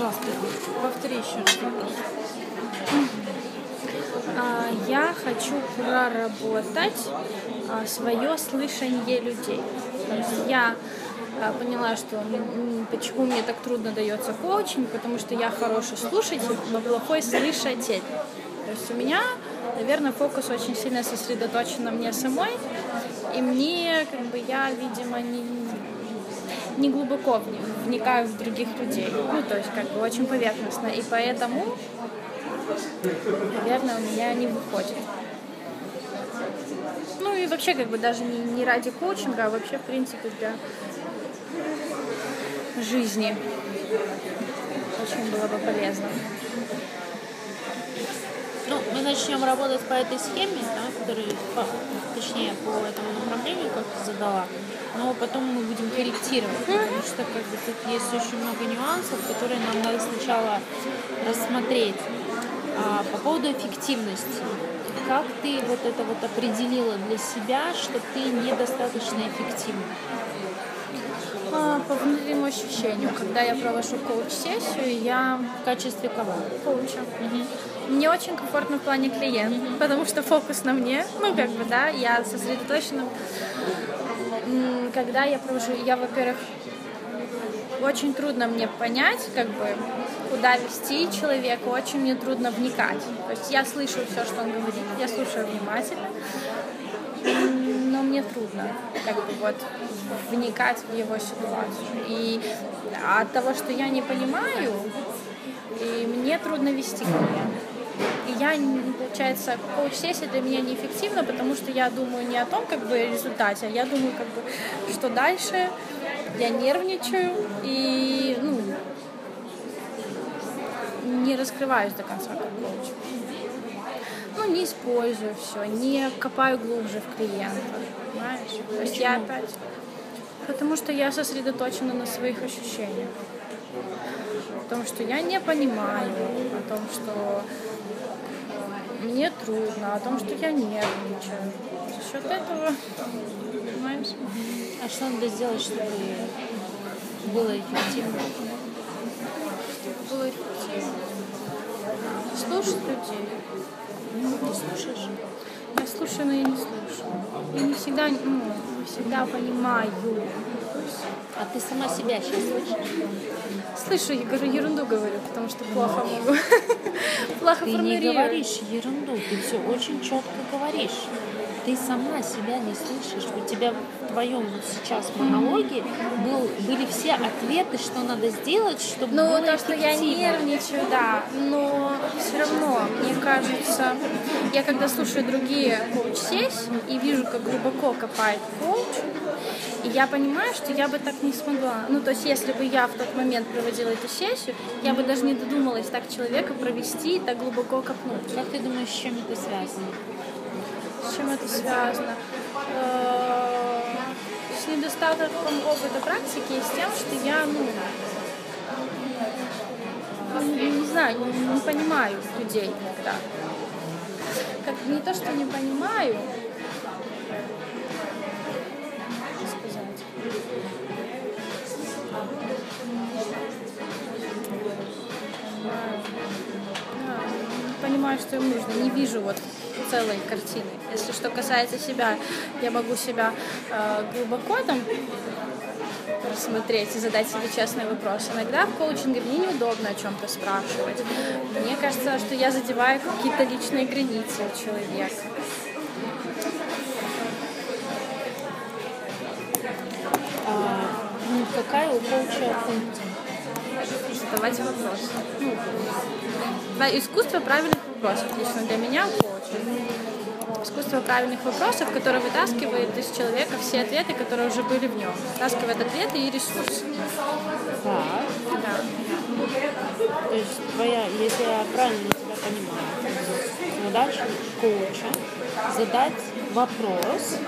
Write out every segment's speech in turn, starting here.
Пожалуйста, повтори еще раз вопрос. А, Я хочу проработать а, свое слышание людей. Я а, поняла, что почему мне так трудно дается коучинг, потому что я хороший слушатель, но плохой слышатель. То есть у меня, наверное, фокус очень сильно сосредоточен на мне самой, и мне, как бы, я, видимо, не, не глубоко вни- вникаю в других людей. Ну, то есть, как бы, очень поверхностно. И поэтому, наверное, у меня не выходит. Ну и вообще, как бы, даже не, не ради коучинга, а вообще, в принципе, для жизни. Очень было бы полезно. Ну, мы начнем работать по этой схеме, да, которую, по- точнее, по этому направлению, как ты задала. Но потом мы будем корректировать, потому что как бы тут есть очень много нюансов, которые нам надо сначала рассмотреть. А, по поводу эффективности. Как ты вот это вот определила для себя, что ты недостаточно эффективна? По внутреннему ощущению, когда я провожу коуч-сессию, я В качестве кого? коуча. Мне очень комфортно в плане клиента, потому что фокус на мне, ну как бы, да, я сосредоточена. Когда я провожу, я, во-первых, очень трудно мне понять, как бы, куда вести человека, очень мне трудно вникать. То есть я слышу все, что он говорит, я слушаю внимательно, но мне трудно, как бы, вот, вникать в его ситуацию. И от того, что я не понимаю, и мне трудно вести. И я, получается, коуч-сессия для меня неэффективна, потому что я думаю не о том, как бы, результате, а я думаю, как бы, что дальше, я нервничаю и, ну, не раскрываюсь до конца как коуч. Ну, не использую все, не копаю глубже в клиента, понимаешь? То есть я опять... Потому что я сосредоточена на своих ощущениях. Потому что я не понимаю, о том, что мне трудно, о том, что я нервничаю. За счет этого, понимаешь? А что надо сделать, чтобы было эффективно? Было эффективно. Слушать людей. Ну, ты слушаешь? Слушаю, но я не слушаю. Я не всегда, ну, не всегда понимаю. А ты сама себя сейчас слышишь? Слышу, я говорю, ерунду говорю, потому что плохо могу. Плохо Ты не формулирую. говоришь ерунду, ты все очень четко говоришь. Ты сама себя не слышишь. У тебя в твоем вот сейчас монологе был, были все ответы, что надо сделать, чтобы Ну, было то, что я нервничаю, да, но все равно, мне кажется, я когда слушаю другие коуч-сессии и вижу, как глубоко копает коуч, и я понимаю, что я бы так не смогла. Ну, то есть, если бы я в тот момент проводила эту сессию, я бы даже не додумалась так человека провести и так глубоко копнуть. Как ты думаешь, с чем это связано? С чем это связано? Э, С недостатком опыта практики и с тем, что я, ну, не, знаю, не, не понимаю людей иногда. Как не то, что не понимаю, понимаю, что им нужно, не вижу вот целой картины. Если что касается себя, я могу себя э, глубоко там рассмотреть и задать себе честный вопрос. Иногда в коучинге мне неудобно о чем-то спрашивать. Мне кажется, что я задеваю какие-то личные границы у человека. А, ну, какая у коуча функция? Задавать вопросы. Ну, искусство правильных вопросов. Лично для меня. Искусство правильных вопросов, которое вытаскивает из человека все ответы, которые уже были в нем. Вытаскивает ответы и ресурсы. Так. Да. То есть твоя, если я правильно тебя понимаю, задача коуча задать вопрос,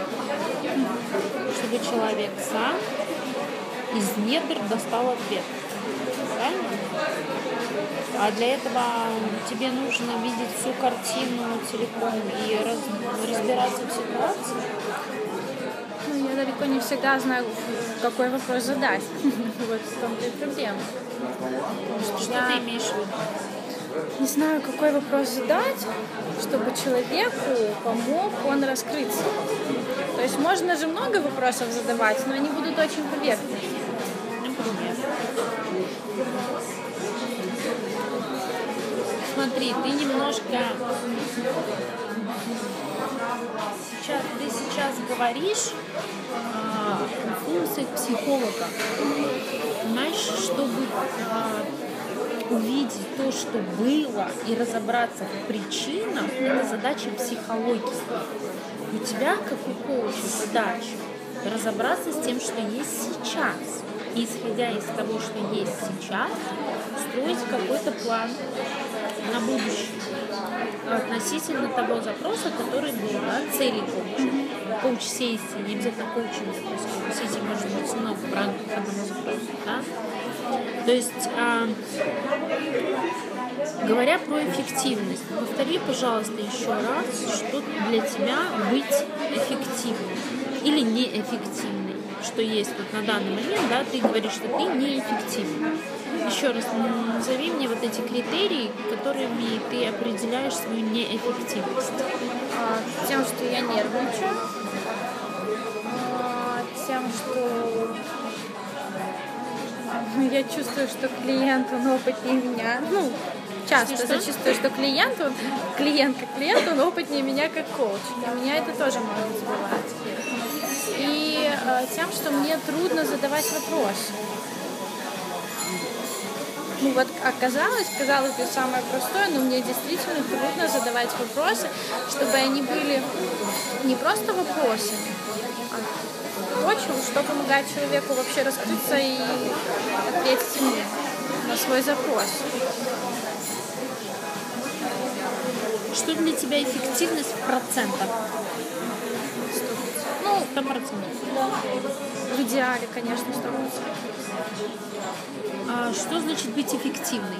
чтобы человек сам из недр достал ответ. Правильно? А для этого тебе нужно видеть всю картину целиком и раз- разбираться в ситуации. Ну, я далеко не всегда знаю какой вопрос задать. Вот в том-то и проблема. Что ты имеешь в виду? Не знаю, какой вопрос задать, чтобы человеку помог он раскрыться. То есть можно же много вопросов задавать, но они будут очень поверхностные. Например. Смотри, ты немножко сейчас, ты сейчас говоришь а, о функциях психолога. Понимаешь, чтобы а, увидеть то, что было, и разобраться в причинах, это задача психологии. У тебя, как у коуча, задача разобраться с тем, что есть сейчас. И исходя из того, что есть сейчас, строить какой-то план на будущее относительно того запроса, который был, да, цели коуча. Коуч-сессии, не обязательно коучинг, то есть коуч-сессий может быть много в рамках одного запроса, да. То есть, а, говоря про эффективность, повтори, пожалуйста, еще раз, что для тебя быть эффективным или неэффективной, что есть вот на данный момент, да, ты говоришь, что ты неэффективный. Еще раз назови мне вот эти критерии, которыми ты определяешь свою неэффективность. А, Тем, что я нервничаю, а, тем, что я чувствую, что клиент, он опытнее меня. Ну, часто Что? зачастую, что клиент, он, клиент как клиент, он опытнее меня как коуч. И меня это тоже может сбивать. И тем, что мне трудно задавать вопросы. Ну вот оказалось, казалось бы, самое простое, но мне действительно трудно задавать вопросы, чтобы они были не просто вопросами, а чего- что помогает человеку вообще раскрыться и ответить мне на свой запрос. Что для тебя эффективность в процентах? Ну, Сто процентов. в идеале, конечно, 100%. А что значит быть эффективной?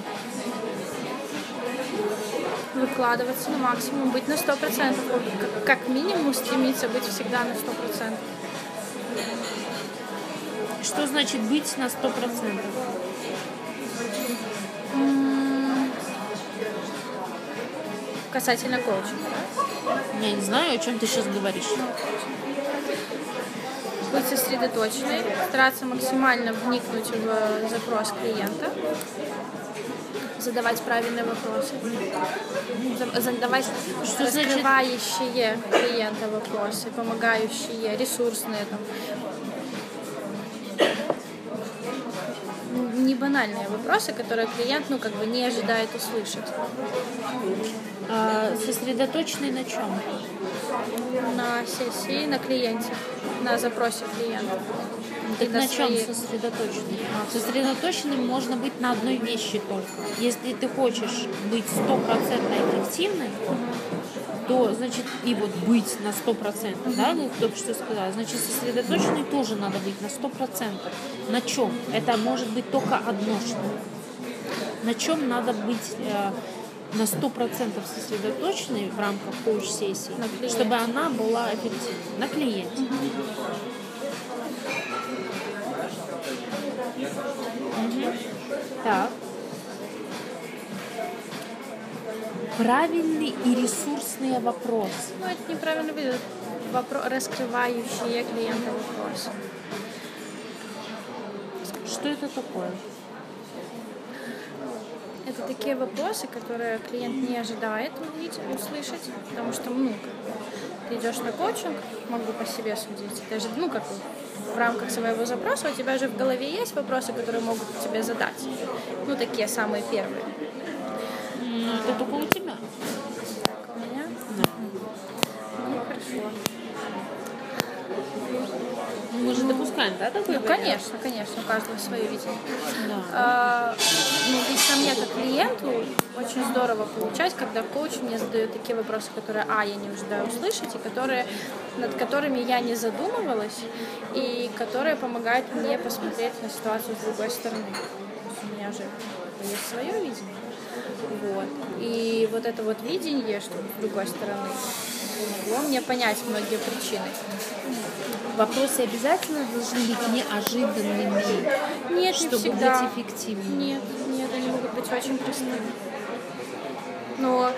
Выкладываться на максимум, быть на 100%. Как- Как минимум стремиться быть всегда на 100%. Что значит быть на сто процентов? Касательно коучинга. Я не знаю, о чем ты сейчас говоришь. Быть сосредоточенной, стараться максимально вникнуть в запрос клиента, задавать правильные вопросы, за- задавать Что значит- раскрывающие клиента вопросы, помогающие, ресурсные там. Не банальные вопросы, которые клиент, ну, как бы не ожидает услышать. А, сосредоточенный на чем? На сессии, на клиенте, на запросе клиента. Так на чем свои- сосредоточенный? Сосредоточенным можно быть на одной вещи только. Если ты хочешь быть стопроцентно эффективной, то, значит, и вот быть на сто процентов, да, ну, только что сказала, значит, сосредоточенной тоже надо быть на сто процентов. На чем? Это может быть только одно что. На чем надо быть э, на сто процентов сосредоточенной в рамках коуч-сессии, чтобы она была эффективной? На клиенте. Мгм. Так. Правильный и ресурсный вопрос. Ну, это неправильно будет. Вопро- раскрывающие клиента вопросы. Что это такое? Это такие вопросы, которые клиент не ожидает увидеть, услышать, потому что, ну, ты идешь на коучинг, могу по себе судить, даже, ну, как в рамках своего запроса у тебя же в голове есть вопросы, которые могут тебе задать. Ну, такие самые первые. Ну, это только у тебя. Мы же допускаем, да, такой Ну, вариант? конечно, конечно, у каждого свое видение. Да. А, ну, лично мне как клиенту очень здорово получать, когда коуч мне задает такие вопросы, которые, а, я не ожидаю услышать, и которые, над которыми я не задумывалась, и которые помогают мне посмотреть на ситуацию с другой стороны. У меня же есть свое видение. Вот. И вот это вот видение, что с другой стороны, помогло мне понять многие причины. Вопросы обязательно должны быть неожиданными, Нет, чтобы не всегда. быть эффективными. Нет, нет, они могут быть очень простыми. Но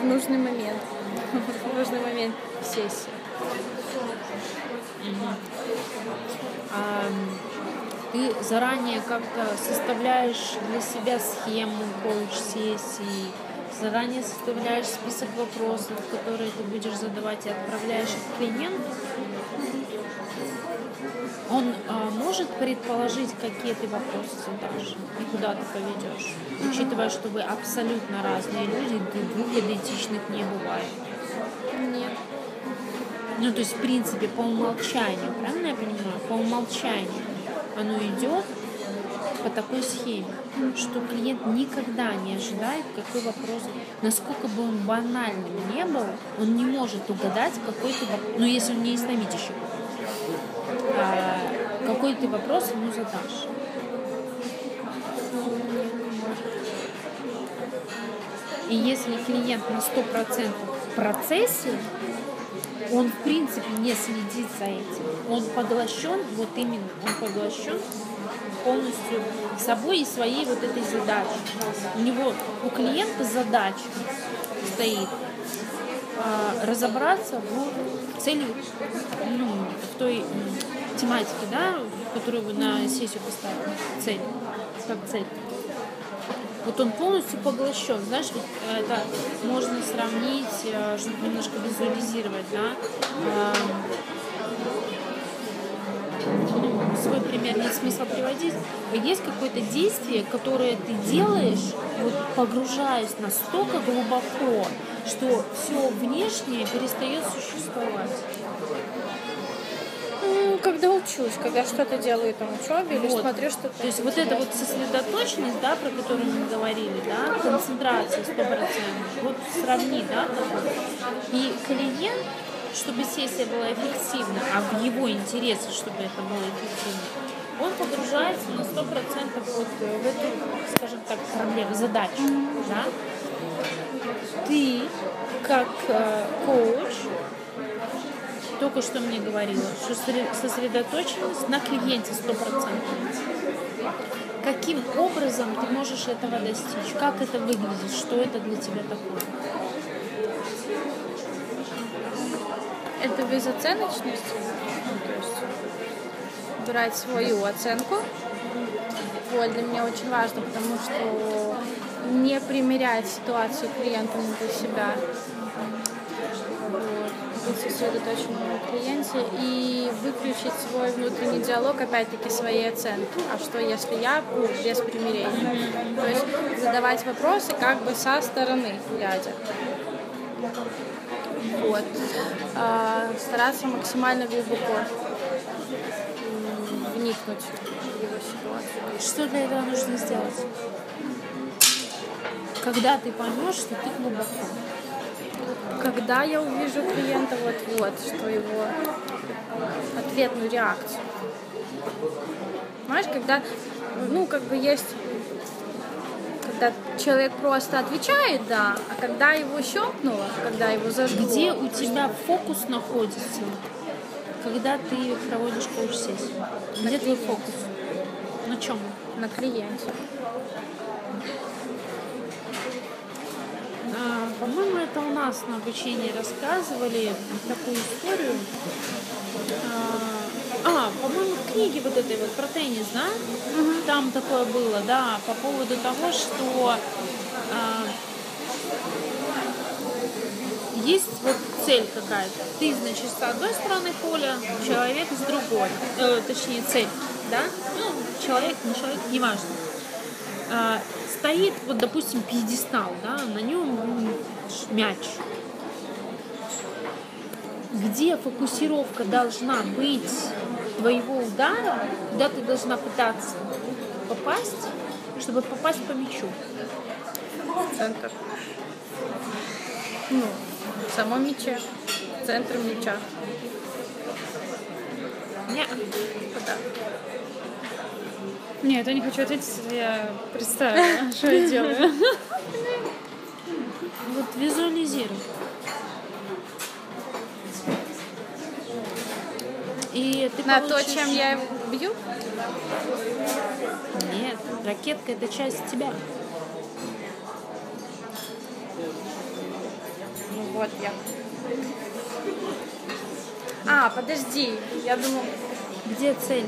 в нужный момент. В нужный момент сессии. А, ты заранее как-то составляешь для себя схему коуч-сессии, заранее составляешь список вопросов, которые ты будешь задавать и отправляешь их клиенту. Он а, может предположить, какие ты вопросы задашь и куда ты поведешь, учитывая, что вы абсолютно разные люди, двух идентичных не бывает. Нет. Ну, то есть, в принципе, по умолчанию, правильно я понимаю? По умолчанию оно идет по такой схеме, что клиент никогда не ожидает, какой вопрос, насколько бы он банальным не был, он не может угадать, какой ты вопрос, ну, если он не истомитящий, а, какой ты вопрос ему задашь. И если клиент на 100% в процессе, он в принципе не следит за этим. Он поглощен, вот именно, он поглощен полностью собой и своей вот этой задачей. У него, у клиента задача стоит а, разобраться в цели, ну, в той м, тематике, да, которую вы на сессию поставили, цель, как цель. Вот он полностью поглощен. Знаешь, ведь это можно сравнить, э, чтобы немножко визуализировать, да. эм, ну, свой пример нет смысла приводить. Есть какое-то действие, которое ты делаешь, вот погружаясь настолько глубоко, что все внешнее перестает существовать. Когда учусь, когда что-то делаю там учебе или Вот. смотрю что-то. То есть вот эта вот сосредоточенность, да, про которую мы говорили, да, концентрация 100%, вот сравни, да. И клиент, чтобы сессия была эффективна, а в его интересе, чтобы это было эффективно, он погружается на 100% вот в эту, скажем так, проблему, задачу, да. Ты, как э, коуч, только что мне говорила, что сосре- сосредоточенность на клиенте 100%. Каким образом ты можешь этого достичь? Как это выглядит? Что это для тебя такое? Это безоценочность. Ну, то есть брать свою оценку. Вот, для меня очень важно, потому что не примерять ситуацию клиента для себя. Быть сосредоточенным на клиенте и выключить свой внутренний диалог, опять-таки, своей оценки. А что, если я без примирения? То есть задавать вопросы как бы со стороны, глядя. Вот. А, стараться максимально глубоко вникнуть в его ситуацию. Что для этого нужно сделать? Когда ты поймешь, что ты глубоко. Когда я увижу клиента вот-вот, что его ответную реакцию. Понимаешь, когда, ну, как бы есть, когда человек просто отвечает, да, а когда его щелкнуло, когда его зажгло. Где у тебя фокус находится, когда ты проводишь коуч-сессию? Где твой фокус? На чем? На клиенте. А, По-моему, это у нас на обучении рассказывали такую историю. А, а, по-моему, в книге вот этой вот про теннис, да? Там такое было, да, по поводу того, что а, есть вот цель какая-то. Ты, значит, с одной стороны поля, человек с другой. Э, точнее, цель, да? Ну, человек, не человек, неважно. Стоит, вот, допустим, пьедестал, да, на нем мяч. Где фокусировка должна быть твоего удара, куда ты должна пытаться попасть, чтобы попасть по мячу? Центр. Ну, в самом мяче. Центр мяча. Не, Куда? Нет, я не хочу ответить, я представила, что я делаю. Вот визуализируй. И ты На получишь... то, чем я бью? Нет, ракетка это часть тебя. Ну вот я. А, подожди, я думал. Где цель?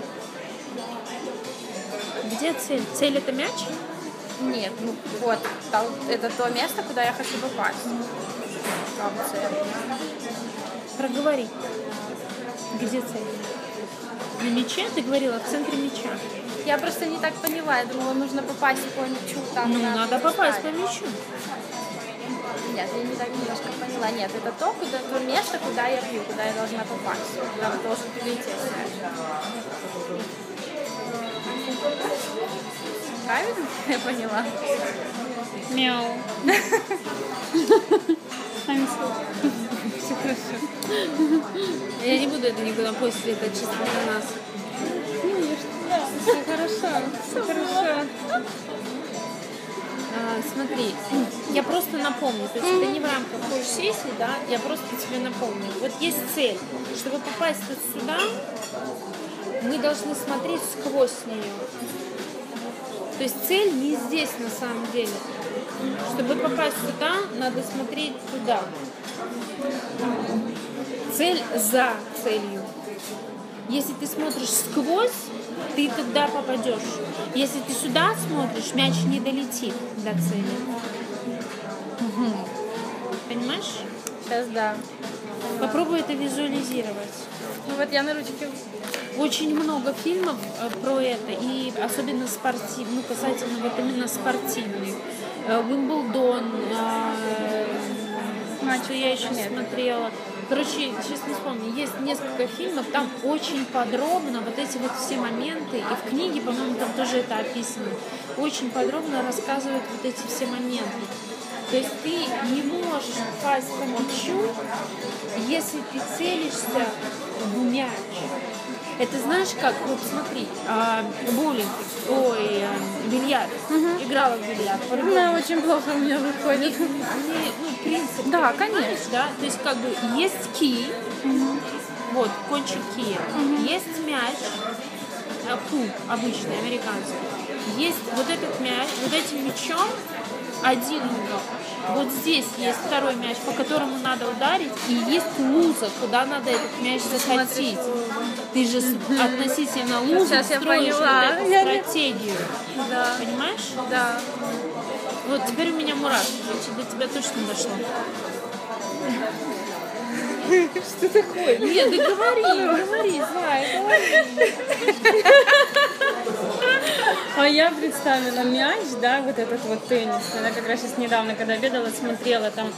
Где цель? Цель это мяч? Нет, ну вот. там- Это то место, куда я хочу попасть. Там цель. Проговори. Где цель? На мяче? Ты говорила в центре мяча. Я просто не так поняла. Я думала, нужно попасть по мячу. Там Ну, надо попасть по мячу. Нет, я не так немножко поняла. Нет, это то, куда, то место, куда я бью, куда я должна попасть. Куда должен прилететь. Правильно я поняла? Мяу. Все хорошо. Я не буду это никуда после, это чисто для нас. Все хорошо. Все хорошо. А, смотри, я просто напомню, то есть это не в рамках коуч-сессии, да, я просто тебе напомню. Вот есть цель, чтобы попасть вот сюда, мы должны смотреть сквозь нее. То есть цель не здесь на самом деле. Чтобы попасть сюда, надо смотреть туда. Цель за целью. Если ты смотришь сквозь, ты туда попадешь. Если ты сюда смотришь, мяч не долетит до цели. Понимаешь? Сейчас да. Попробуй это визуализировать. Ну вот я на ручке. Очень много фильмов э, про это, и особенно спортив, ну, касательно вот именно спортивных. Э, Уимблдон, э, что я еще Нет. смотрела. Короче, сейчас не вспомню, есть несколько фильмов, там очень подробно вот эти вот все моменты, и в книге, по-моему, там тоже это описано, очень подробно рассказывают вот эти все моменты. То есть ты не можешь попасть по мячу, если ты целишься в мяч. Это знаешь как? Вот смотри, а, боулинг, ой, а, бильярд. Играла в бильярд. Да, очень плохо у меня выходит. не- ну, принцип. Да, понимаешь, Да? То есть как бы есть кий, вот, кончик кия, есть мяч, а, пул обычный, американский. Есть вот этот мяч, вот этим мячом один угол. Вот здесь есть второй мяч, по которому надо ударить, и есть луза, куда надо этот мяч закатить. Ты же относительно лузы Сейчас строишь вот эту стратегию. Да. Понимаешь? Да. Вот теперь у меня мурашки, значит, до тебя точно дошло. Что такое? Нет, да говори, говори, Зая, говори. А я представила мяч, да, вот этот вот теннисный. Я как раз сейчас недавно, когда обедала, смотрела там.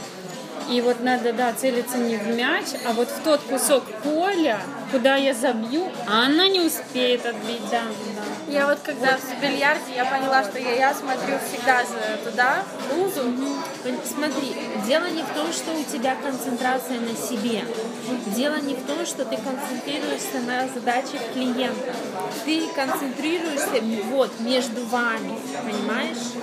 И вот надо, да, целиться не в мяч, а вот в тот кусок поля, куда я забью, а она не успеет отбить. Да, да. Я вот когда в бильярде, я поняла, что я, я смотрю всегда за туда, лузу. Смотри, дело не в том, что у тебя концентрация на себе. Дело не в том, что ты концентрируешься на задачах клиента. Ты концентрируешься вот между вами, понимаешь?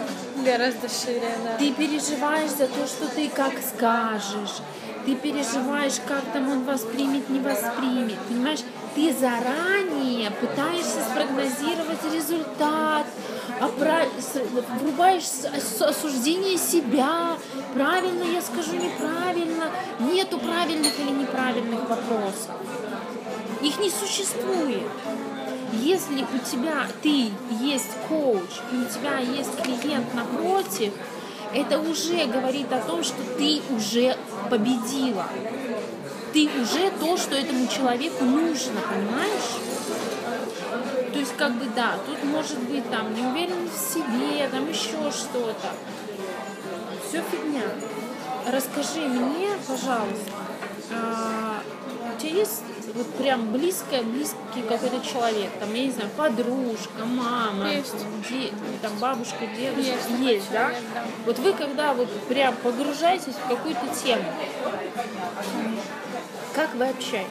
Гораздо шире, да. Ты переживаешь за то, что ты как скажешь. Ты переживаешь, как там он воспримет, не воспримет. Понимаешь, ты заранее пытаешься спрогнозировать результат, врубаешь осуждение себя, правильно я скажу, неправильно, нету правильных или неправильных вопросов. Их не существует. Если у тебя ты есть коуч, и у тебя есть клиент напротив, это уже говорит о том, что ты уже победила. Ты уже то, что этому человеку нужно, понимаешь? То есть, как бы, да, тут может быть там неуверенность в себе, там еще что-то. Все фигня. Расскажи мне, пожалуйста, а, у тебя есть вот прям близкая, близкий какой-то человек, там, я не знаю, подружка, мама, Есть. де- там, бабушка, дедушка, Есть есть, да? человек, да. Вот вы когда вот прям погружаетесь в какую-то тему, как вы общаетесь?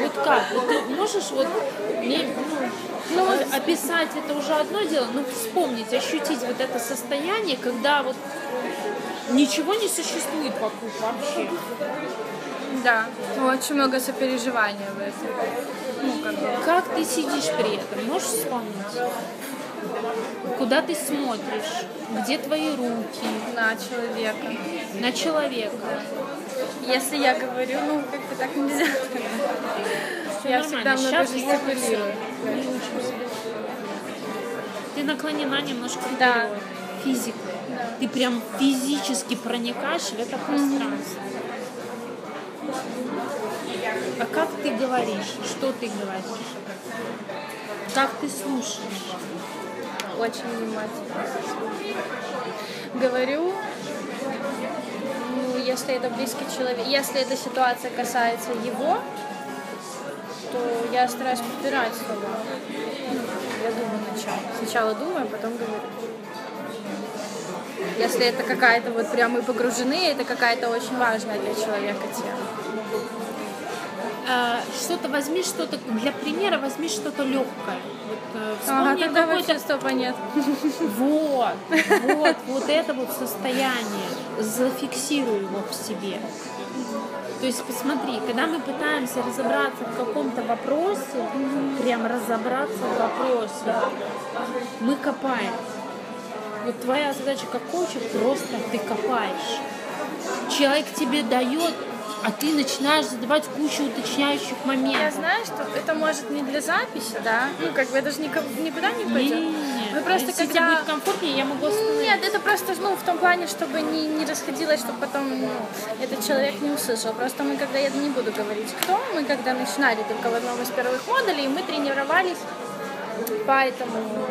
Вот как? Вот ты можешь вот мне, ну, ну, описать это уже одно дело, но вспомнить, ощутить вот это состояние, когда вот ничего не существует вокруг вообще. Да, очень много сопереживания в этом. Ну, как бы. Как ты сидишь при этом? Можешь вспомнить? Куда ты смотришь? Где твои руки? на человека. На человека. Если я говорю, ну, как бы так нельзя. Всё Я нормально. всегда много жестикулирую. Ты наклонена немножко Да. вперед. Физика. Ты прям физически проникаешь в это пространство. А как ты говоришь? Что ты говоришь? Как ты слушаешь? Очень внимательно. Говорю, ну, если это близкий человек, если эта ситуация касается его, то я стараюсь подбирать слова. Я думаю сначала. Сначала думаю, а потом говорю. Если это какая-то вот прям мы погружены, это какая-то очень важная для человека тема. А, что-то возьми, что-то для примера возьми что-то легкое. Вот, э, Ага, вспомни тогда какое-то вообще стопа нет. Вот, вот, вот это вот состояние, зафиксируй его в себе. То есть посмотри, когда мы пытаемся разобраться в каком-то вопросе, прям разобраться в вопросе, мы копаем. Вот твоя задача как коуча просто ты копаешь. Человек тебе дает, а ты начинаешь задавать кучу уточняющих Я моментов. знаю, что это может не для записи, да? Ну, как бы это же никуда не пойдет. Не-не-не. Мы просто Если когда... будет комфортнее, я могу остановить. Нет, это просто, ну, в том плане, чтобы не, не расходилось, чтобы потом ну, этот человек не услышал. Просто мы, когда, я не буду говорить, кто, мы когда начинали только в одном из первых модулей, мы тренировались по этому,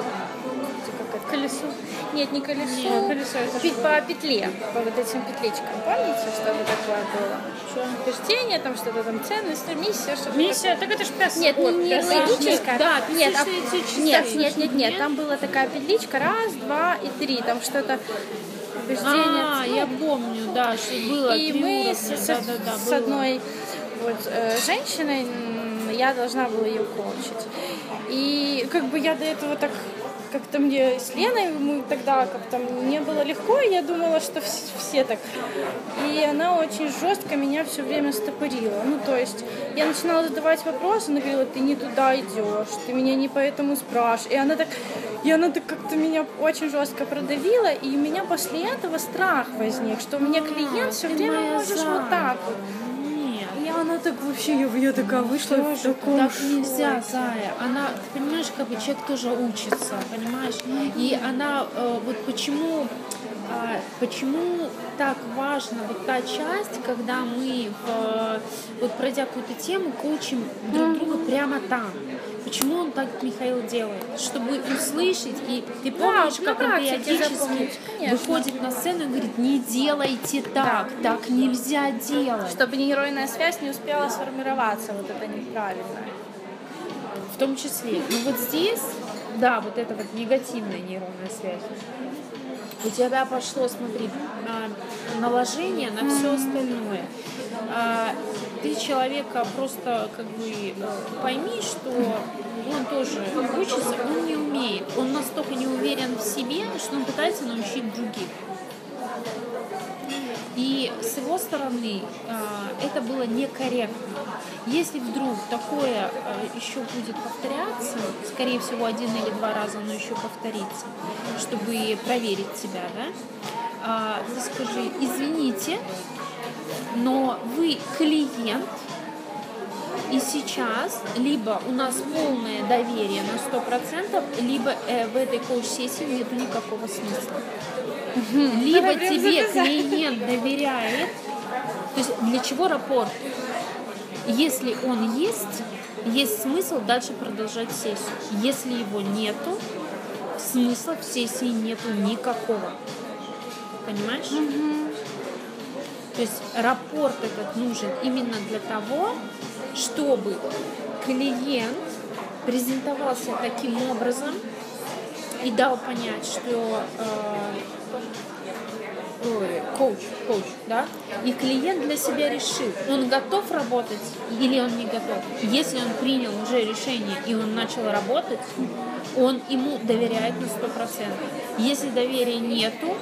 колесу. Нет, не колесу, Нет, колесо это пе- по петле, по вот этим петличкам. Помните, что это такое было? Утверждение, там что-то там, ценность, миссия, что-то Миссия, так это ж пес. нет, Ой, не, не логическая. Да, нет, а- нет, нет, нет, нет, там была такая петличка, раз, два и три, там что-то убеждение. А, ну, я помню, да, что было и мы уровня, с, с- да-да-да, с было. одной вот, э, женщиной, я должна была ее коучить. И как бы я до этого так как-то мне с Леной, мы тогда как-то не было легко, и я думала, что вс- все так. И она очень жестко меня все время стопорила. Ну, то есть я начинала задавать вопросы, она говорила, ты не туда идешь, ты меня не поэтому спрашиваешь. И она так, и она так как-то меня очень жестко продавила, и у меня после этого страх возник, что мне клиент все А, ты время можешь вот так вот. Она так вообще, я, я такая вышла в таком Так нельзя. Зая. Она, ты понимаешь, как бы человек тоже учится, понимаешь? И она, э, вот почему, а, почему так важна вот та часть, когда мы, в, вот пройдя какую-то тему, коучим друг друга прямо там. Почему он так, Михаил, делает? Чтобы услышать, и ты помнишь, на как он периодически выходит на сцену и говорит, не делайте так, так нельзя делать. Чтобы нейронная связь не успела сформироваться, вот это неправильно. В том числе. Но вот здесь, да, вот эта вот негативная нейронная связь. У тебя пошло, смотри, а, наложение на все остальное. Ты человека просто как бы э, пойми, что он тоже учится, он не умеет. Он настолько не уверен в себе, что он пытается научить других. И с его стороны а, это было некорректно. Если вдруг такое а, еще будет повторяться, скорее всего один или два раза оно еще повторится, чтобы проверить себя, да, а, скажи, извините, но вы клиент, и сейчас либо у нас полное доверие на 100%, либо э, в этой коуч-сессии нет никакого смысла. Либо Давай тебе клиент доверяет, то есть для чего рапорт? Если он есть, есть смысл дальше продолжать сессию. Если его нету, смысла в сессии нету никакого. Понимаешь? То есть рапорт этот нужен именно для того, чтобы клиент презентовался таким образом и дал понять, что э, коуч, коуч, да, и клиент для себя решил, он готов работать или он не готов. Если он принял уже решение и он начал работать, он ему доверяет на 100%. Если доверия нету,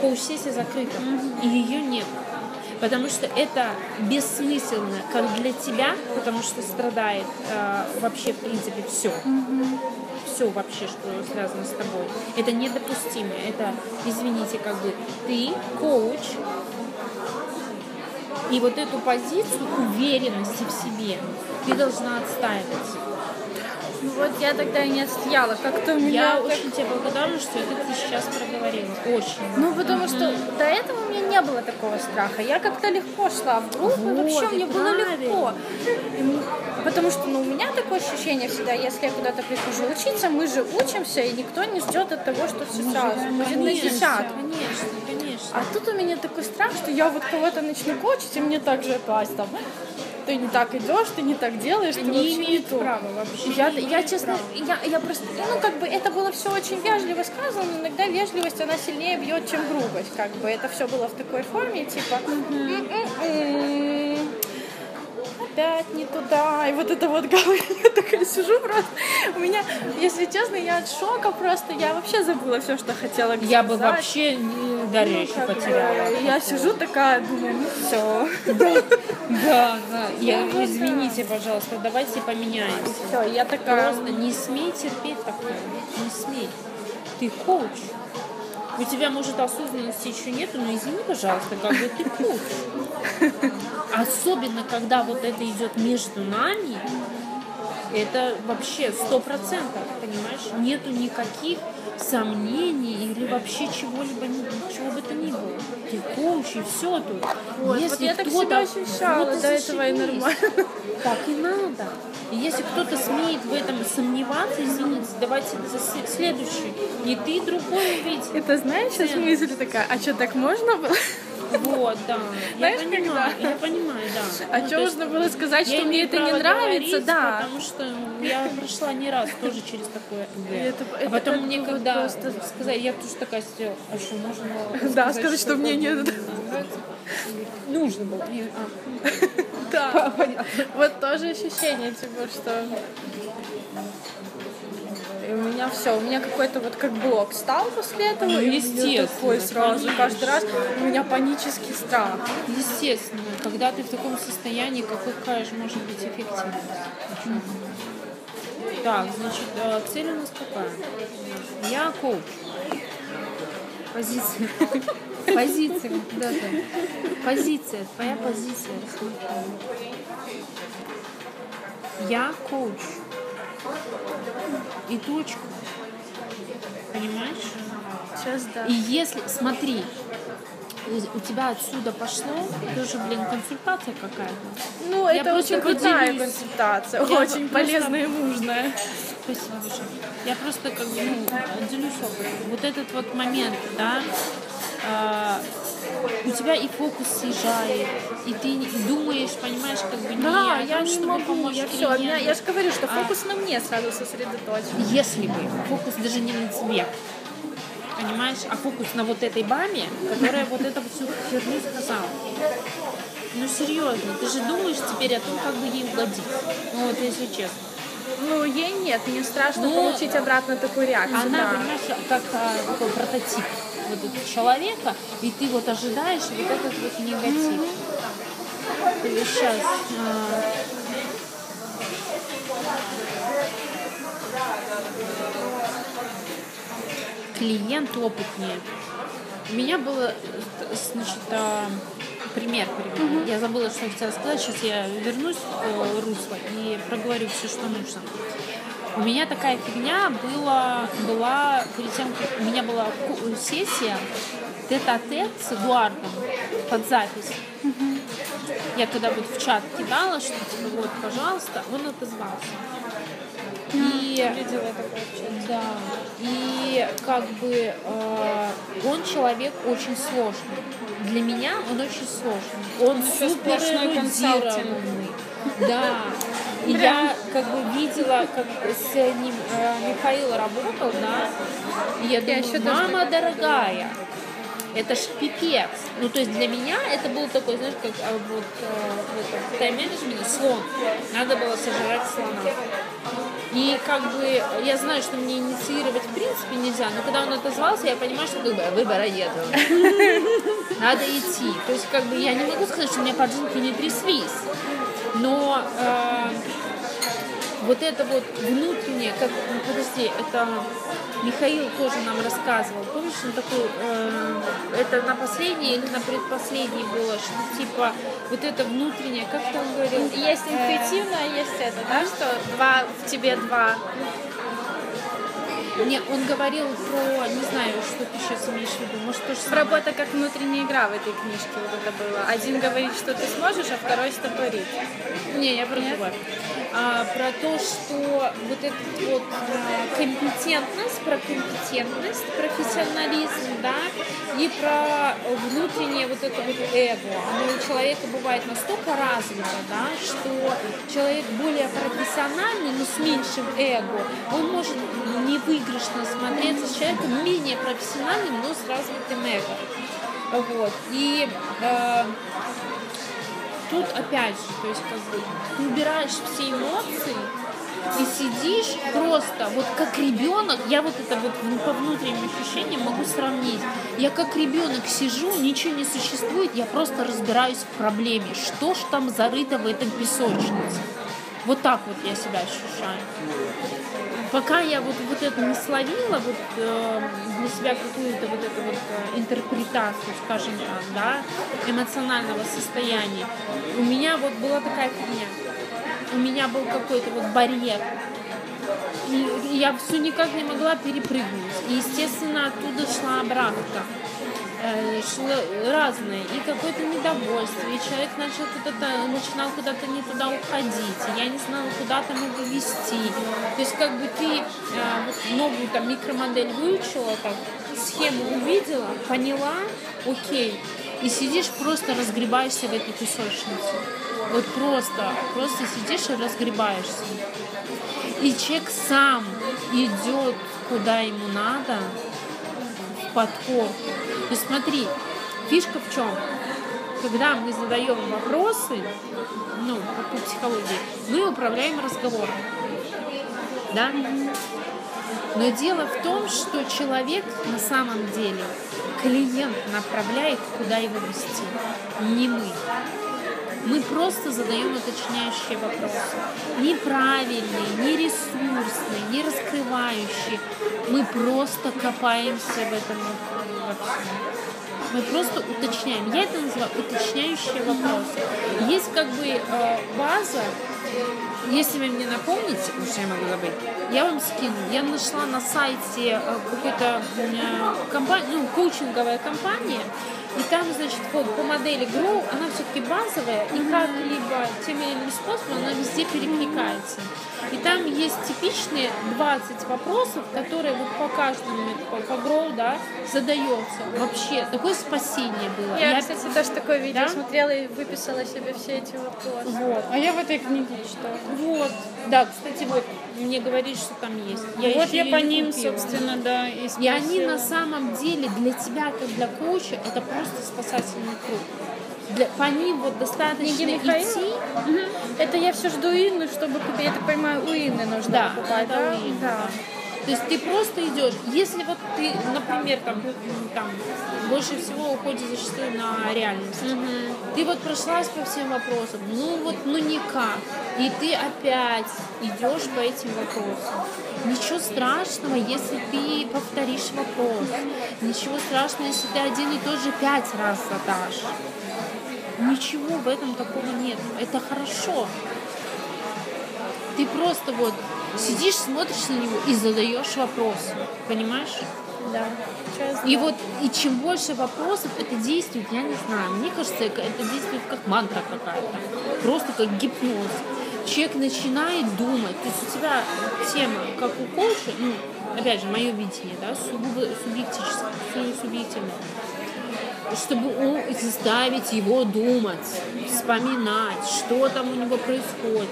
коуч-сессия закрыта, и ее нет. Потому что это бессмысленно, как для тебя, потому что страдает э, вообще, в принципе, все. Все вообще, что связано с тобой. Это недопустимо. Это, извините, как бы ты коуч, и вот эту позицию уверенности в себе ты должна отстаивать. Ну вот я тогда и не отстояла. Как-то у меня... Я очень тебе благодарна, что это ты сейчас проговорила. Очень. Ну, потому что до этого у меня не было такого страха. Я как-то легко шла в группу, Вот, вообще мне было легко. И Потому что ну, у меня такое ощущение всегда, если я куда-то прихожу учиться, мы же учимся, и никто не ждет от того, что все сразу будет на Конечно, десятку. конечно, конечно. А тут у меня такой страх, что я вот кого-то начну кочить, и мне так же опять там, ты не так идешь, ты не так делаешь, ты Не вообще имеют то». права вообще. Я, не я честно, права. я, я просто, ну как бы это было все очень вежливо сказано, но иногда вежливость, она сильнее бьет, чем грубость, как бы это все было в такой форме, типа, «М-м-м, опять не туда, и вот это вот голове, я такая сижу просто, у меня, если честно, я от шока просто, я вообще забыла все, что хотела Я бы сказать. вообще не Ну, еще как бы, потеряла. Я сижу такая, думаю, ну все. Да, да. Я, извините, пожалуйста, давайте поменяемся. Все, я такая. Просто не смей терпеть такое. Не смей. Ты коуч. У тебя, может, осознанности еще нету, но извини, пожалуйста, как бы ты коуч. Особенно, когда вот это идет между нами, это вообще сто процентов, понимаешь? Нету никаких сомнений или вообще чего-либо, чего бы то ни было. Ты коуч и все тут. Вот, вот я так себя ощущала кого-то до этого и нормально. Так и надо. И если кто-то смеет в этом сомневаться, извините, давайте за следующий. Не ты, другой увидите. Это знаешь, сейчас мысль такая, а что, так можно было? Вот, да. Знаешь, я понимаю, когда? я понимаю, да. А Ну, что можно было сказать, что мне это не нравится? Да. Потому что я прошла не раз тоже через такое ЭГЭ. Это- а это потом мне когда просто- сказать, я тоже такая сидела, а что, можно было Да, сказать, что мне как не- нравится? Нужно было. Да. Вот тоже ощущение, типа, что... И у меня все, у меня какой-то вот как блок стал после этого, Ну, и естественно, такой сразу, конечно. каждый раз у меня панический страх. Естественно, когда ты в таком состоянии, какой кайш может быть эффективность? Так, значит, э, цель у нас какая? Я коуч. Позиция. Позиция, куда ты? Позиция, твоя позиция. Я коуч. И точка. Понимаешь? Сейчас, да. И если, смотри, у- тебя отсюда пошло, тоже, блин, консультация какая-то. Ну, Я это очень крутая поделюсь. консультация, Я очень просто- полезная и нужная. Спасибо большое. Я просто как бы, ну, делюсь опытом. Вот этот вот момент, да, а, у тебя и фокус съезжает, и ты не- думаешь, понимаешь, как бы не Да, о я том, не чтобы могу, помочь я все, клиенту. я же говорю, что А. фокус на мне сразу сосредоточен. Если бы фокус даже не на тебе, понимаешь, а фокус на вот этой баме, которая вот эту всю херню сказала. Ну серьезно, ты же думаешь теперь о том, как бы ей угодить. Ну вот если честно. Ну, ей нет, мне страшно Ну, получить обратно такую реакцию. Она, да. понимаешь, как а, такой прототип вот этого человека, и ты вот ожидаешь вот этот вот негатив. Сейчас. клиент опытнее. У меня было, значит, а, пример приведу. Я забыла, что я хотела сказать. Сейчас я вернусь в э, русло и проговорю все, что нужно. У меня такая фигня была, была перед тем, как у меня была сессия тет-а-тет с Эдуардом под запись. Я когда вот в чат кидала, что типа вот, пожалуйста, он отозвался. И да, и как бы э, он человек очень сложный. Для меня он очень сложный. Он еще супер эрудированный. Да. И я как бы видела, как с ним э, Михаил работал, да. И я думаю, еще даже мама дорогая, это ж пипец. Ну, то есть для меня это был такой, знаешь, как а, вот э, в тайм-менеджменте слон. Надо было сожрать слона. И как бы я знаю, что мне инициировать в принципе нельзя, но когда он отозвался, я понимаю, что как бы выбора нет. Надо идти. То есть как бы я не могу сказать, что у меня поджинки не тряслись. Но э, вот это вот внутреннее, как, ну, подожди, это Михаил тоже нам рассказывал, помнишь, он такой, э, это на последней или на предпоследней было, что типа вот это внутреннее, как-то он говорил? Есть интуитивно, есть это, да, что два в тебе два. Не, он говорил про, не знаю, что ты сейчас имеешь в виду, может, то же самое. Работа как внутренняя игра в этой книжке вот это было. Один говорит, что ты сможешь, а второй стопорит. Не, я про другое. А, про то, что вот эта вот а, компетентность, про компетентность, профессионализм, да, и про внутреннее вот это вот эго. Оно у человека бывает настолько развито, да, что человек более профессиональный, но с меньшим эго, он может не выигрышно смотреться с человеком менее профессиональным, но с развитым эго. Вот. И э, тут опять же, то есть как бы ты убираешь все эмоции и сидишь просто, вот как ребенок, я вот это вот по внутренним ощущениям могу сравнить. Я как ребенок сижу, ничего не существует, я просто разбираюсь в проблеме, что ж там зарыто в этом песочнице. Вот так вот я себя ощущаю. Пока я вот, вот это не словила, вот э, для себя какую-то вот эту вот э, интерпретацию, скажем так, да, эмоционального состояния, у меня вот была такая фигня. У меня был какой-то вот барьер. И я все никак не могла перепрыгнуть. И, естественно, оттуда шла обратка шло разное, и какое-то недовольство, и человек начал куда-то, начинал куда-то не туда уходить, я не знала, куда там его вести. То есть как бы ты э, вот новую там микромодель выучила, так, схему увидела, поняла, окей, и сидишь просто разгребаешься в этой песочнице. Вот просто, просто сидишь и разгребаешься. И человек сам идет, куда ему надо, в подкорку. И смотри, фишка в чем? Когда мы задаем вопросы, ну, по психологии, мы управляем разговором. Да? Но дело в том, что человек на самом деле, клиент направляет, куда его вести, не мы. Мы просто задаем уточняющие вопросы. Неправильные, не ресурсные, не раскрывающие. Мы просто копаемся в этом во всем. Мы просто уточняем. Я это называю уточняющие вопросы. Есть как бы э, база, если вы мне напомните, уж я могу забыть, я вам скину. Я нашла на сайте э, какой-то э, компания, ну, коучинговая компания, и там, значит, вот по модели Grow, она все-таки базовая, и как-либо тем или иным способом она везде перекликается. И там есть типичные 20 вопросов, которые вот по каждому, по, по Grow, да, задается. Вообще, такое спасение было. Я, я кстати, тоже такое видео да? смотрела и выписала себе все эти вопросы. Вот. А я в этой книге читала. Вот. Да, кстати, вот мне говорит, что там есть. Я вот я по ним, купила. собственно, да, и И они на самом деле для тебя, как для коуча, это просто спасательный круг. Для, по ним вот достаточно идти. Угу. Это я все жду Инны, чтобы купить. Я так понимаю, у Инны нужно да, покупать, да? У Инны, да. То есть ты просто идешь. Если вот ты, например, там, там больше всего уходишь зачастую на реальность. Угу. Ты вот прошлась по всем вопросам, ну вот, ну никак. И ты опять идешь по этим вопросам. Ничего страшного, если ты повторишь вопрос. Ничего страшного, если ты один и тот же пять раз задашь. Ничего в этом такого нет. Это хорошо. Ты просто вот сидишь, смотришь на него и задаешь вопросы. Понимаешь? Да. И вот и чем больше вопросов это действует, я не знаю. Мне кажется, это действует как мантра какая-то. Просто как гипноз. Человек начинает думать. То есть у тебя тема, как у коуча, ну, опять же, мое видение, да, сугубо субъектическое, субъективное чтобы он, заставить его думать, вспоминать, что там у него происходит.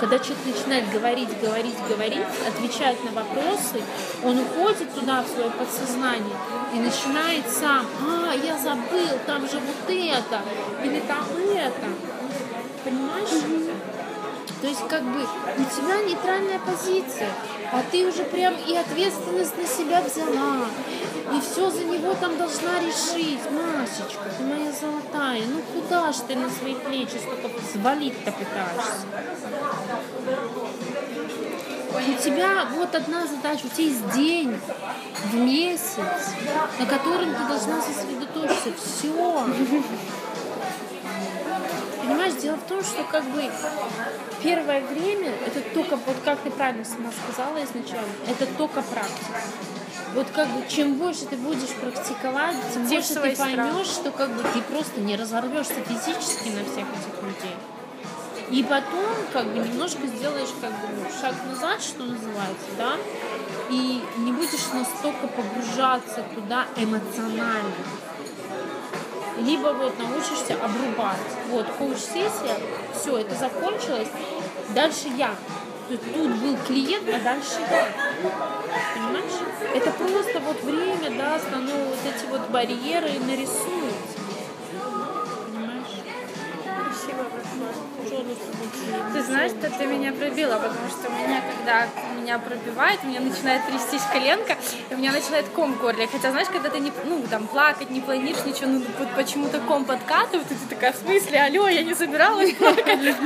Когда человек начинает говорить, говорить, говорить, отвечать на вопросы, он уходит туда, в свое подсознание, и начинает сам, а, я забыл, там же вот это, или там это. Понимаешь? То есть как бы у тебя нейтральная позиция, а ты уже прям и ответственность на себя взяла, и все за него там должна решить. Масечка, ты моя золотая, ну куда ж ты на свои плечи столько свалить-то пытаешься? У тебя вот одна задача, у тебя есть день в месяц, на котором ты должна сосредоточиться. Все. Понимаешь, дело в том, что как бы первое время, это только, вот как ты правильно сама сказала изначально, это только практика. Вот как бы чем больше ты будешь практиковать, тем в больше ты поймешь, что как бы ты просто не разорвешься физически на всех этих людей. И потом как бы немножко сделаешь как бы ну, шаг назад, что называется, да, и не будешь настолько погружаться туда эмоционально. Либо вот научишься обрубать. Вот, коуч-сессия, все, это закончилось, дальше я. То есть тут был клиент, а дальше. Понимаешь? Это просто вот время, да, стану вот эти вот барьеры нарисуются. Понимаешь? Пожалуйста, будь Ты знаешь, что ты меня пробила, потому что у меня, когда меня пробивает, у меня начинает трястись коленка, и у меня начинает ком в горле. Хотя, знаешь, когда ты не, ну, там, плакать не планируешь, ничего, ну, вот почему-то ком подкатывает, и ты такая, в смысле, алло, я не собиралась плакать.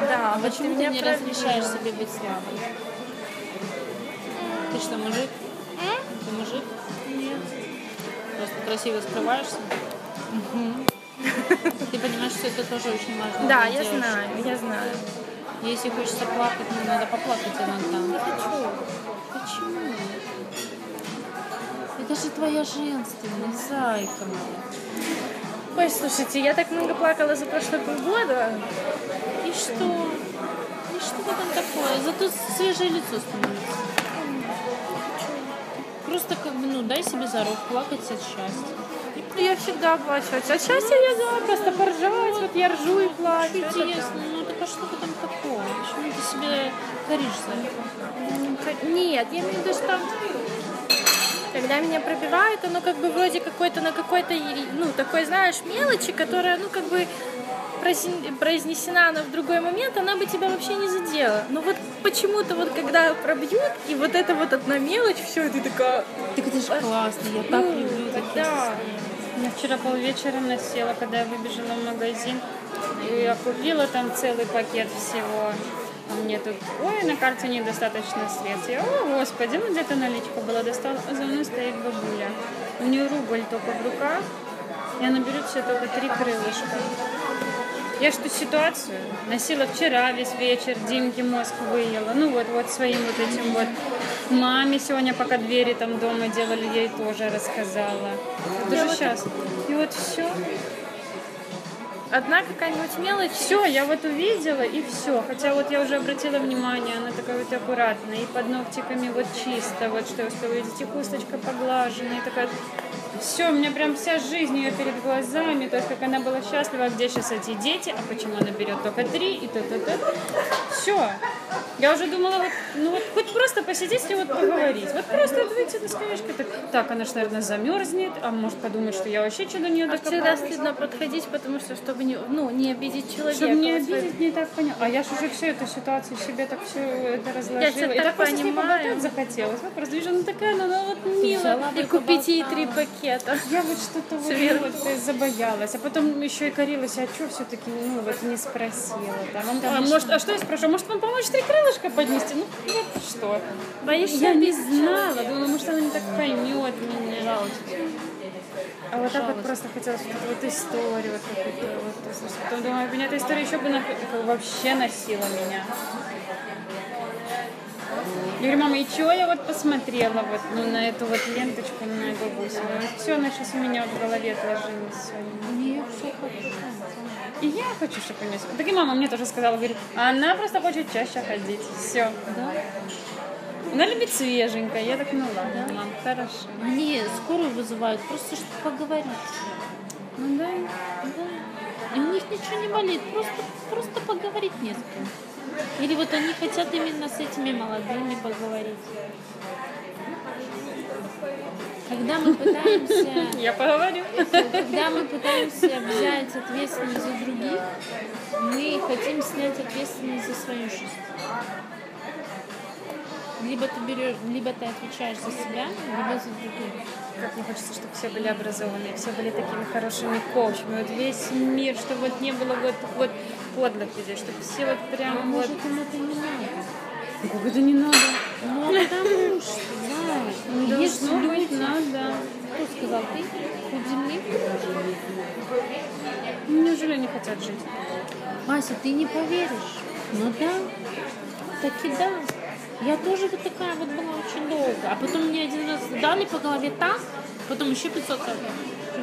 Да, А вот почему ты не разрешаешь себе быть слабой? Ты что, мужик? Ты мужик? Нет. Просто красиво скрываешься? Ты понимаешь, что это тоже очень важно. Да, я девушек. знаю, я знаю. Если хочется плакать, ну надо поплакать иногда. Не хочу. Почему? Это же твоя женственность, зайка моя. Ой, слушайте, я так много плакала за прошлые полгода. Что? И что в этом такое? Зато свежее лицо становится. Просто как бы, ну, дай себе зарок плакать от счастья. Я всегда плачу. От счастья я да, просто поржать. Вот я ржу и плачу. Чудесно, ну так а что в этом такого? Почему ты себе коришь за это? Нет, я имею в виду, что когда меня пробивает, оно как бы вроде какой-то на какой-то, ну, такой, знаешь, мелочи, которая, ну, как бы произнесена она в другой момент, она бы тебя вообще не задела. Но вот почему-то вот когда пробьют, и вот это вот одна мелочь, все, и ты такая, Так это же классно, я так ну, люблю такие да. Я вчера полвечера насела, когда я выбежала в магазин. И я купила там целый пакет всего. А мне тут, ой, на карте недостаточно средств. Я, о, господи, ну где-то наличка была. Достала, а за мной стоит бабуля. У нее рубль только в руках. И она берет все только три крылышка. Я ж ту ситуацию носила вчера весь вечер, Димке мозг выела. Ну вот, вот своим вот этим вот. Маме сегодня, пока двери там дома делали, я ей тоже рассказала. Даже сейчас. И вот все. Одна какая-нибудь мелочь, Все, я вот увидела и все. Хотя вот я уже обратила внимание, она такая вот аккуратная. И под ногтиками вот чисто, вот что я успела видеть. И хусточка поглаженная. И такая... Все, у меня прям вся жизнь ее перед глазами. То есть, как она была счастлива, а где сейчас эти дети, а почему она берет только три, и то, то, то. Все. Я уже думала, вот, ну вот хоть просто посидеть и вот поговорить. Вот просто выйти на скамеечку. Так, так, она же, наверное, замерзнет, а может подумать, что я вообще что до нее а всегда докопалась. стыдно подходить, потому что чтобы не, ну, не обидеть человека. Чтобы не обидеть, не так понял. А я же уже всю эту ситуацию себе так все это разложила. тебя и так просто с ней поболтать захотелось. Вот просто вижу, ну такая, ну, она вот милая. И купить ей три пакета. Я вот что-то вот, забоялась. А потом еще и корилась, а что все-таки, ну, вот не спросила. Там, а, Конечно. может, а что я спрошу? Может, вам помочь три крылышка поднести? Ну, вот что. Боишься Я не знала, думала, может, она не так поймет меня. Жалуйся. А вот так вот просто хотелось вот вот историю, вот какую-то вот услышать. Потом думаю, меня эта история еще бы на- вообще носила меня. Я говорю, мама, и что я вот посмотрела вот ну, на эту вот ленточку на бабусю? Все, она сейчас у меня в голове отложилось сегодня. Не, все хорошо. И я хочу, чтобы у нее... Так и мама мне тоже сказала, говорит, она просто хочет чаще ходить. Все. Да? Она любит свеженькое. Я так, ну ладно, мам, хорошо. Мне скорую вызывают просто, чтобы поговорить. Ну да. Да. И у них ничего не болит, просто, просто поговорить не с кем. Или вот они хотят именно с этими молодыми поговорить. Когда мы пытаемся Я поговорю. Когда мы пытаемся взять ответственность за других, мы хотим снять ответственность за свою жизнь. Либо ты берешь, либо ты отвечаешь за себя, либо за других. Как мне хочется, чтобы все были образованные, все были такими хорошими коучами. Вот весь мир, чтобы вот не было вот, вот подлых людей, чтобы все вот прям А вот... может, им это не надо? Как это не надо? Ну, потому что, да, быть люди. надо. Кто сказал, ты? Путь земли? Неужели они хотят жить? Мася, ты не поверишь. Ну да, таки да. Я тоже вот такая вот была очень долго. А потом мне один раз дали по голове так, потом еще 500 раз.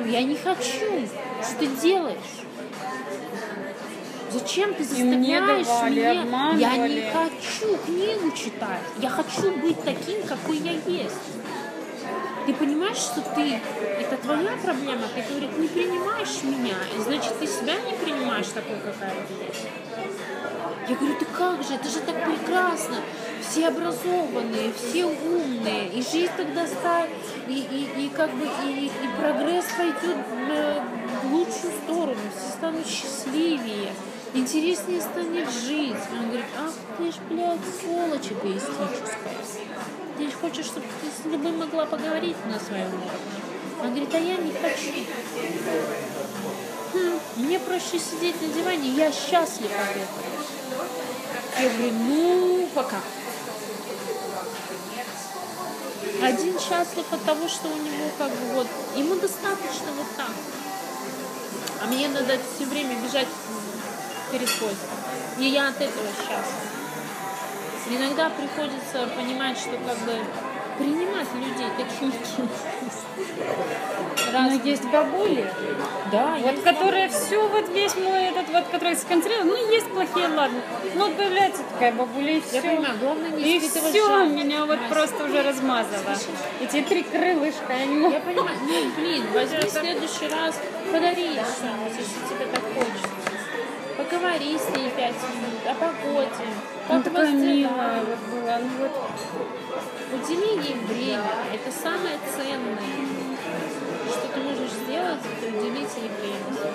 Я не хочу. Что ты делаешь? Зачем ты заставляешь давали, меня? Я не хочу книгу читать. Я хочу быть таким, какой я есть. Ты понимаешь, что ты, это твоя проблема, ты, говорит, не принимаешь меня, и значит, ты себя не принимаешь такой, какая ты есть. Я говорю, ты как же, это же так прекрасно. Все образованные, все умные, и жизнь тогда станет, и, и, и как бы, и, и прогресс пойдет э, в лучшую сторону, все станут счастливее, интереснее станет жить. Он говорит, ах ты ж, блядь, сволочь эгоистическая. Ты хочешь, чтобы ты с любым могла поговорить на своем уровне. Он говорит, а я не хочу. Хм, мне проще сидеть на диване, я счастлив от. Я говорю, ну, пока. Один счастлив от того, что у него как бы вот, ему достаточно вот так. А мне надо все время бежать перед поездом. И я от этого счастлива. Иногда приходится понимать, что как бы принимать людей такими, какими есть. Но Раз- есть бабули, Да, вот есть которые все, вот весь мой этот вот, который сконцентрирован, ну есть плохие, ладно. Но вот появляется такая бабуля и все. Я понимаю, главное не И все, жалость. меня вот просто уже размазало. Эти три крылышка, я не могу. Я понимаю, ну блин, возьми в следующий раз, подари что-нибудь, если тебе так хочется. Поговори с ней пять минут о погоде. Ну, Как у такая милая вот была. Ну вот Удели ей время. Это самое ценное, что ты можешь сделать, это уделить ей время.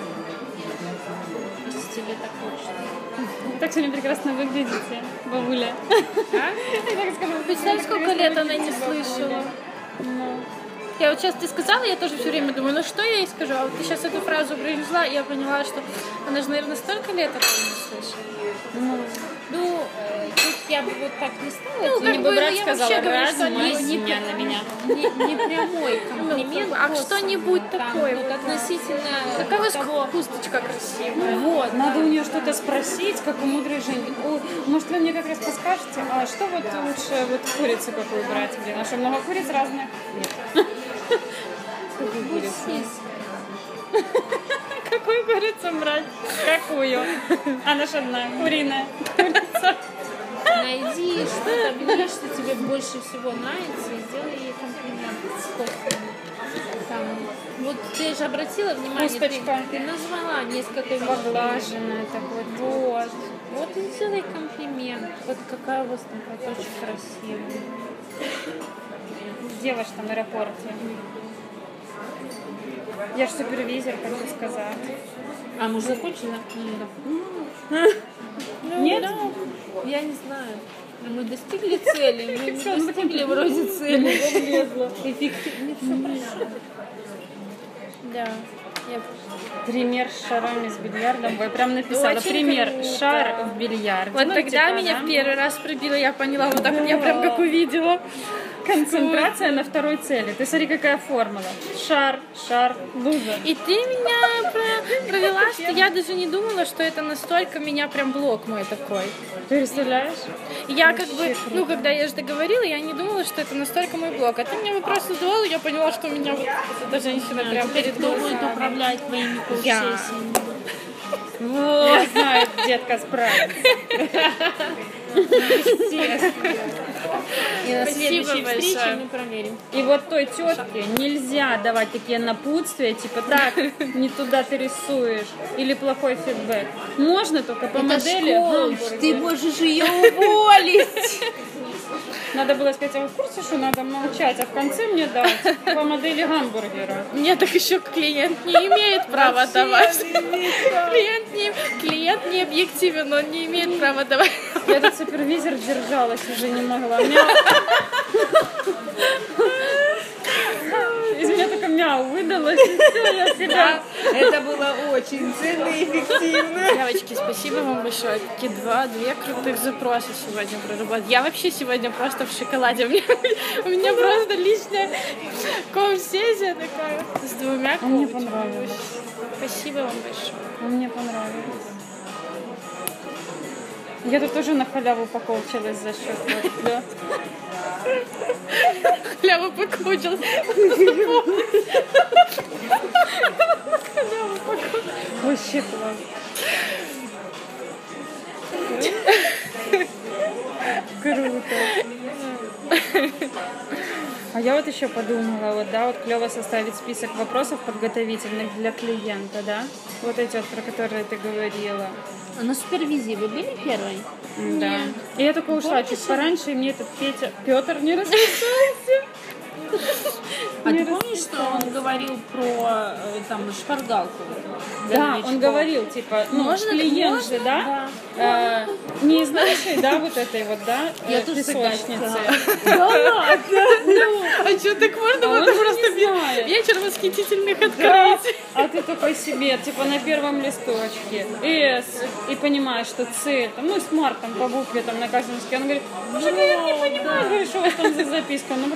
Если тебе так хочется. вы так сегодня прекрасно выглядите, бабуля. А? Я так скажу, Представь, сколько лет она не слышала. Ну, Я вот сейчас ты сказала, я тоже все время думаю, ну что я ей скажу? А вот ты сейчас эту фразу произнесла, и я поняла, что она же, наверное, столько лет этого не слышала. ну, Ну, э, тут я бы вот так не стала. Ну, как бы, ну, брат я сказала, вообще говорю, что не- не на меня. не, не прямой комплимент. Ну, бы, а что-нибудь такое вот относительно Какая у вас того, хусточка красивая. вот, Надо у нее что-то спросить, как у мудрой женщины. О, может, вы мне как раз подскажете, а что вот лучше вот курицу какую брать? Блин, а что, много куриц разных? Нет. Какую курицу? сись. Какую курицу брать? Какую? Она ж одна, куриная. Курица. найди что-то, объяви, что тебе больше всего нравится, и сделай ей комплимент. Там, вот ты же обратила внимание, ты, ты назвала несколько вещей. Поглаженная, так вот. Вот. Вот и сделай комплимент. Вот какая у вас там очень ваш там аэропорте? Я ж супервизор, хочу сказать. А мы уже закончили? Нет? Я не знаю. Мы достигли цели, мы не достигли вроде цели. Эффективно. Все хорошо. Да. Я... Пример с шарами с бильярдом. Я прям написала. Очень Пример круто. шар в бильярде. Вот Ну, тогда типа, меня да. в первый раз пробило, я поняла, вот так вот я прям как увидела. Концентрация на второй цели. Ты смотри, какая формула. Шар, шар, луза. И ты меня про- провела, что я даже не думала, что это настолько меня прям блок мой такой. Ты представляешь? Я как бы, ну, когда я же договорила, я не думала, что это настолько мой блок. А ты мне вопрос задавала, я поняла, что у меня вот эта женщина прям перед управлять твоими Я. Вот, знает, детка справится. И на следующей встрече мы проверим. И вот той тетке нельзя давать такие напутствия, типа так, не туда ты рисуешь, или плохой фидбэк. Можно только по модели ты можешь ее уволить. Надо было сказать, а вы в курсе, что надо молчать, а в конце мне дать по модели гамбургера. Мне так еще клиент не имеет права давать. Клиент не, клиент не объективен, он не имеет права давать. Я этот супервизор держалась уже не могла. Из меня только мяу выдалось, и все, я себя... Это было очень ценно и эффективно. Девочки, спасибо вам большое. Такие два, две крутых запроса сегодня проработали. Я вообще сегодня просто в шоколаде. У меня, у меня просто личная конфессия такая с двумя А мне коучами. понравилось. Спасибо вам большое. А Мне понравилось. Я тут тоже на халяву покоучилась за счет вот, да. Халява покучил. Вообще класс. Круто. А я вот еще подумала, вот, да, вот клево составить список вопросов подготовительных для клиента, да? Вот эти вот, про которые ты говорила. А на супервизии вы были первой? Да. И я только ушла чуть пораньше, и мне этот Петя, Петр не расписался. А ты помнишь, что он говорил про э, там шпаргалку? Да, он говорил, типа, ну, клиент же, да, э, не нашей, да, вот этой вот, да, э, Я тоже такая песочницы. Да ладно? А что, так можно? Же просто вечер восхитительных открытий. а ты такой себе, типа на первом листочке, S, и понимаешь, что там, ну, смарт там по букве там на каждом листке. Он говорит, мужик, я не понимаю, что у вас там за записка. Он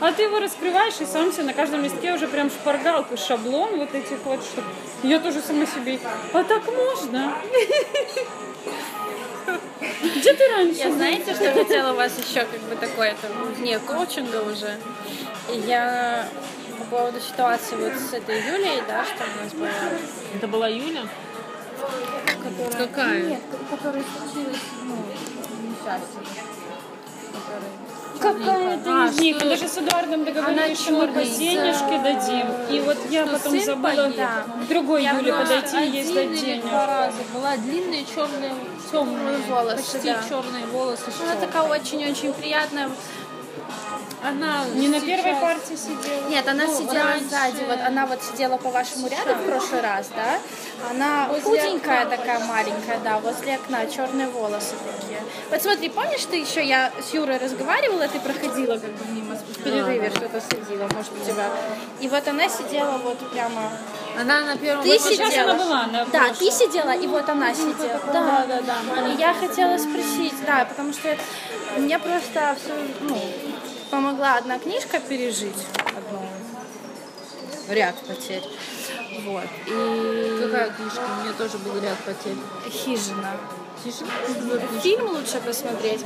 А ты его раскрываешь и сам себе на каждом листке уже прям шпаргалку, шаблон вот этих вот штук. Я тоже сама себе, а так можно? Где ты раньше? Я знаете, что хотела у вас еще как бы такое, это вне коучинга уже. Я по поводу ситуации вот с этой Юлей, да, что у нас была, Это была Юля? которая... Какая? Нет, которая случилась, ну, несчастье. Какая-то А, из них. даже с Эдуардом договорились, что мы по денежке да. дадим. И вот я потом забыла другой Юле подойти и ей сдать денег. Была длинная черная, темные волосы, почти черные волосы. Она такая очень-очень приятная. Она Не на первой партии сидела. Нет, она Ну, сидела раньше- сзади, вот она вот сидела по вашему ряду в прошлый раз, да? Она Возле худенькая окна такая маленькая, да, возле окна, черные волосы такие. Вот смотри, помнишь, ты еще я с Юрой разговаривала, ты проходила как бы мимо в перерыве что-то следила, может у тебя. И вот она сидела вот прямо. Она на первом Ты сидела. она была на Да, ты сидела, и вот она сидела. Да, да, да. И я хотела спросить, да, потому что мне просто все, ну, помогла одна книжка пережить одну ряд потерь. Вот. И Какая книжка? У меня тоже был ряд потерь. хижина. Тише. Фильм лучше посмотреть.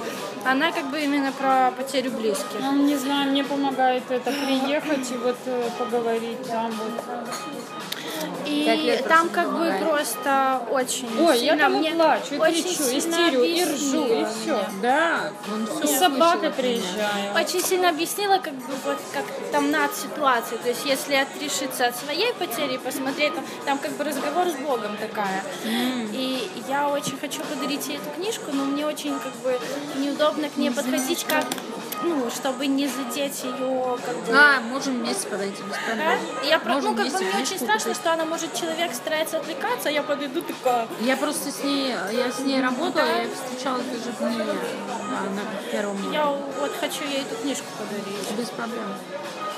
Она как бы именно про потерю близких. Ну, не знаю, мне помогает это приехать и вот э, поговорить там вот. И там как бы просто очень Ой, сильно я там мне плачу, и очень кричу, истерю, и ржу, и все. Да, И все с собакой приезжаю. очень сильно объяснила, как бы вот как там над ситуацией. То есть если отрешиться от своей потери посмотреть, там, там как бы разговор с Богом такая. И я очень хочу подарить ей эту книжку, но мне очень как бы неудобно к ней подходить, как ну, чтобы не задеть ее как бы. А, можем вместе подойти без Да? проблем. И Я, про- ну, как бы мне очень страшно, что она может человек старается отвлекаться, а я подойду такая. Я просто с ней, я с ней работала, я ее встречала даже в ней, да, на первом Я вот хочу ей эту книжку подарить. Без проблем.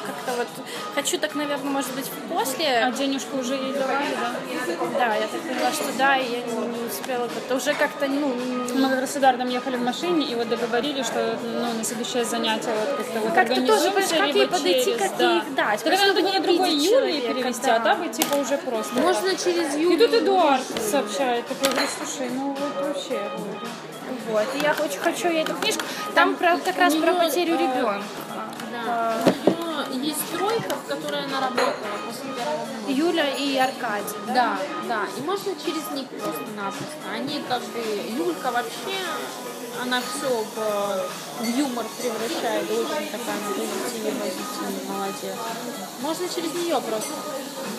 Как-то вот хочу так, наверное, может быть, после. А денежку уже ей давали, да? Да, я так поняла, что да, и я не, не успела как-то уже как-то, ну, Мы как раз с Эдуардом ехали в машине и вот договорились, что ну, на следующее занятие вот как-то вот Как-то тоже, как ей подойти, как да. ей их дать. Тогда надо не другой Юлии перевести, да. а так бы типа уже просто. Можно через И Юлю. тут Эдуард сообщает, такой, говорит, слушай, ну вот вообще, говорю. Вот, и я очень хочу эту книжку. Там, про, как раз про потерю э, ребенка. Да. Есть тройка, в которой она работала после первого. Юля и Аркадий, да? Да, да. И можно через них просто-напросто. Они как бы... Юлька вообще, она все в, в юмор превращает. Очень такая позитивная, позитивная, молодец. Можно через нее просто.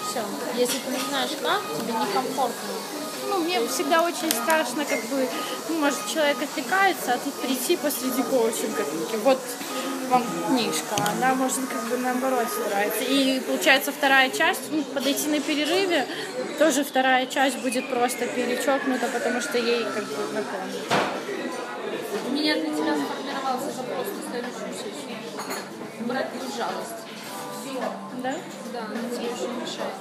Все. Если ты не знаешь как, тебе некомфортно. Ну, мне всегда очень страшно, как бы, ну, может, человек отвлекается, а тут прийти посреди коучинга, вот вам книжка, она может как бы наоборот старается. И получается вторая часть, ну, подойти на перерыве, тоже вторая часть будет просто перечеркнута, потому что ей как бы напомнит. У меня для тебя сформировался запрос на следующую сессию. Убрать лишь жалость. Да? Да, она тебе очень мешает.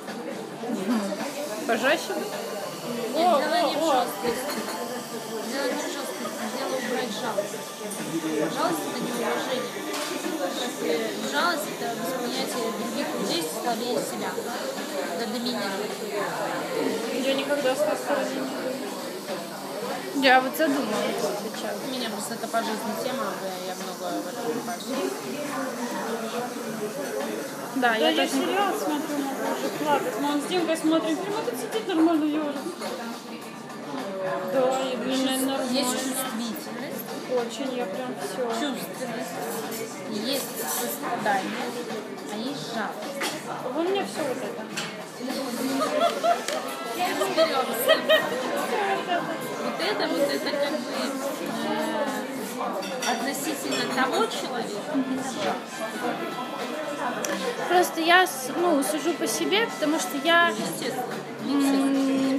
Пожестче? Нет, дело не в жесткости. Дело не в жесткости, дело убрать жалость. Жалость это не уважение. Если жалость это восприятие других людей слабее себя. Это доминировать. Я никогда с той стороны не Я вот задумалась сейчас. У меня просто это по жизни тема, я много в этом копаюсь. Да, Да, я я тоже... сериал смотрю, могу уже плакать. Мы он с Димкой смотрим, фильм, а тут сидит нормально ежик. Да, и блин, нормально. Есть чувствительность, Очень, я прям все. чувственность, есть сострадание, а есть жалость. У меня все вот это. Вот это, вот это как бы э, относительно того человека. Просто я ну, сужу по себе, потому что я,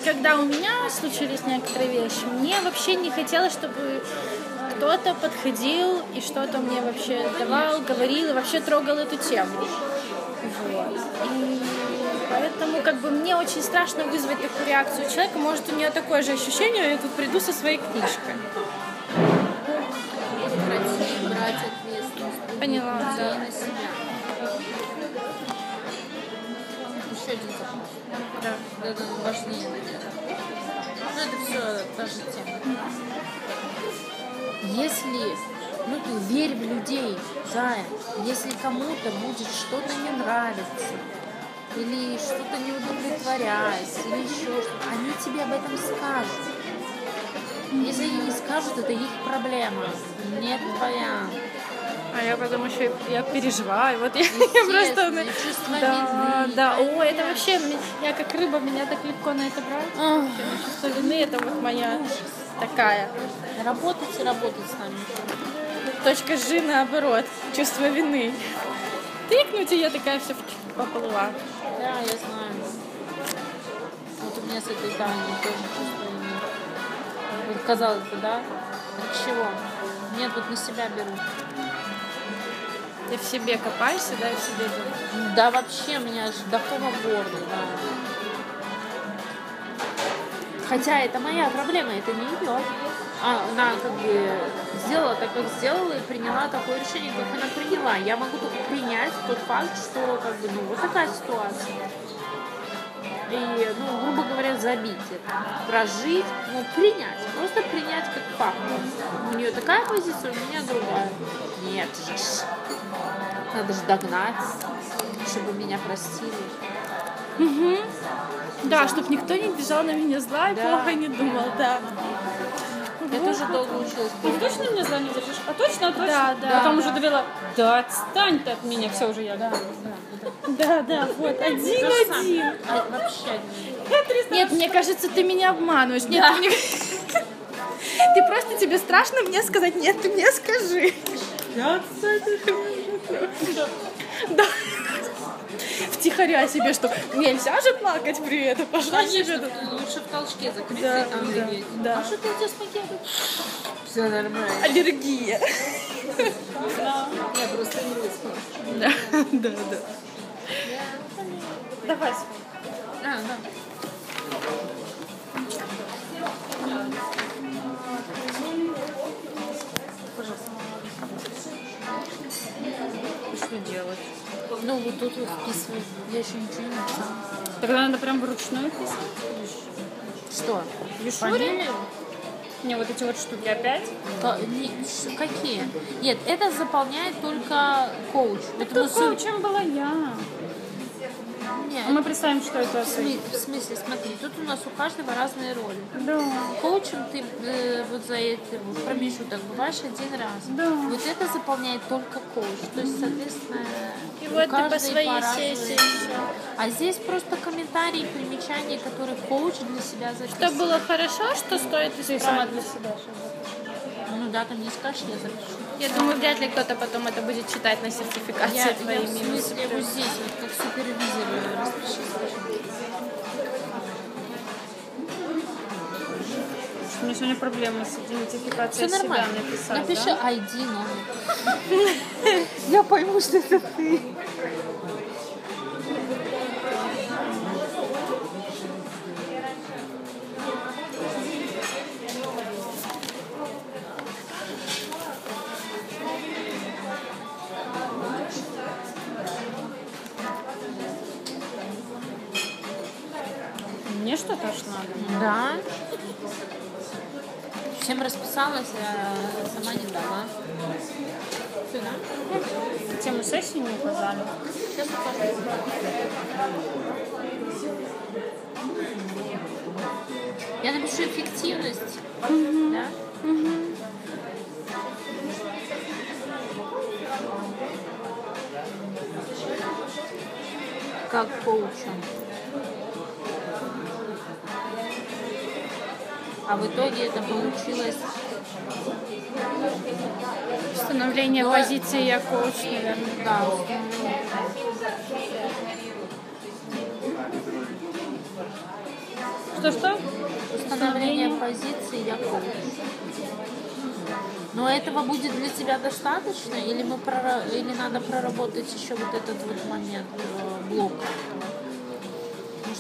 когда у меня случились некоторые вещи, мне вообще не хотелось, чтобы кто-то подходил и что-то мне вообще давал, говорил и вообще трогал эту тему. Вот. И поэтому как бы мне очень страшно вызвать такую реакцию человека. Может, у нее такое же ощущение, я тут приду со своей книжкой. Поняла, да. Еще один запрос. Да. Это важнее, наверное. Ну, это все та же тема. Если, ну ты верь в людей, Зая, если кому-то будет что-то не нравиться, или что-то не удовлетворяет, или еще что-то, они тебе об этом скажут. Если они не скажут, это их проблема, не твоя. А я потом еще я переживаю. Вот я, я просто... Да, вины, да. О, это вообще, я как рыба, меня так легко на это брать. Чувство вины это вот моя такая. Работать и работать с нами. Точка G наоборот. Чувство вины. Тыкнуть, и я такая все поплыла. Да, я знаю. Вот у меня с этой Таней тоже чувство. Вот казалось бы, да? От чего? Нет, вот на себя беру. Ты в себе копаешься, да, и в себе думаешь. Да вообще меня аж до кома в горле, да. Хотя это моя проблема, это не ее. Она как бы сделала так, как сделала, и приняла такое решение, как она приняла. Я могу только принять тот факт, что как бы, ну, вот такая ситуация. И, ну, грубо говоря, забить это. Прожить, ну, принять. Просто принять как факт. У нее такая позиция, у меня другая. Нет же. Надо же догнать, чтобы меня простили. Да, чтобы никто не бежал на меня зла и Да. плохо не думал, да. Я тоже долго училась. Ты точно мне держишь? А точно, а точно? Да, да, Потом да. уже довела, да отстань ты от меня, все уже я. Да, Да, да, вот, один То же самое. один. А, вообще нет. Мне кажется, ты меня обманываешь. Нет, ты просто тебе страшно мне сказать, нет, ты мне скажи. Да. Втихаря себе, что нельзя же плакать при этом, пошла себе. Конечно, лучше в толчке закрыться Да, и там да, реветь. да. А что ты у тебя с пакетом? Все нормально. Аллергия. Я просто не выспалась. Да, да, да. Давай. А, да. Что делать? Ну, вот тут вот вписывать. Я еще ничего не написала. Тогда надо прям вручную писать. Что? Фамилию? Не, вот эти вот штуки опять. Не, какие? Нет, это заполняет только коуч. Это Этому су- чем была я. Не, Мы представим, что это в смысле, в смысле, смотри, тут у нас у каждого разные роли. Да. Коучем ты э, вот за это вот промежуток бываешь один раз. Да. Вот это заполняет только коуч. То есть, соответственно, И у вот ты по своей сессии. А здесь просто комментарии, примечания, которые коуч для себя Что записывает. было хорошо, что стоит Ты сама исправить. для себя Ну да, там не скажешь, я запишу. Я думаю, вряд ли кто-то потом это будет читать на сертификации Я, твои я в смысле вот здесь, вот как супервизор э. У меня сегодня проблемы с идентификацией Все себя написать, Напиши да? ID номер. Я пойму, что это ты. Аж надо. Да. Всем расписалась, а сама не дала. Сюда. Тему сессии не указали. Сейчас укажу. Я напишу эффективность. Да? Как коучем. А в итоге это получилось Становление Ну, позиции я коуч, наверное. Да, Что-что? установление позиции я коуч. Но этого будет для тебя достаточно, или мы прора- или надо проработать еще вот этот вот момент э, блок?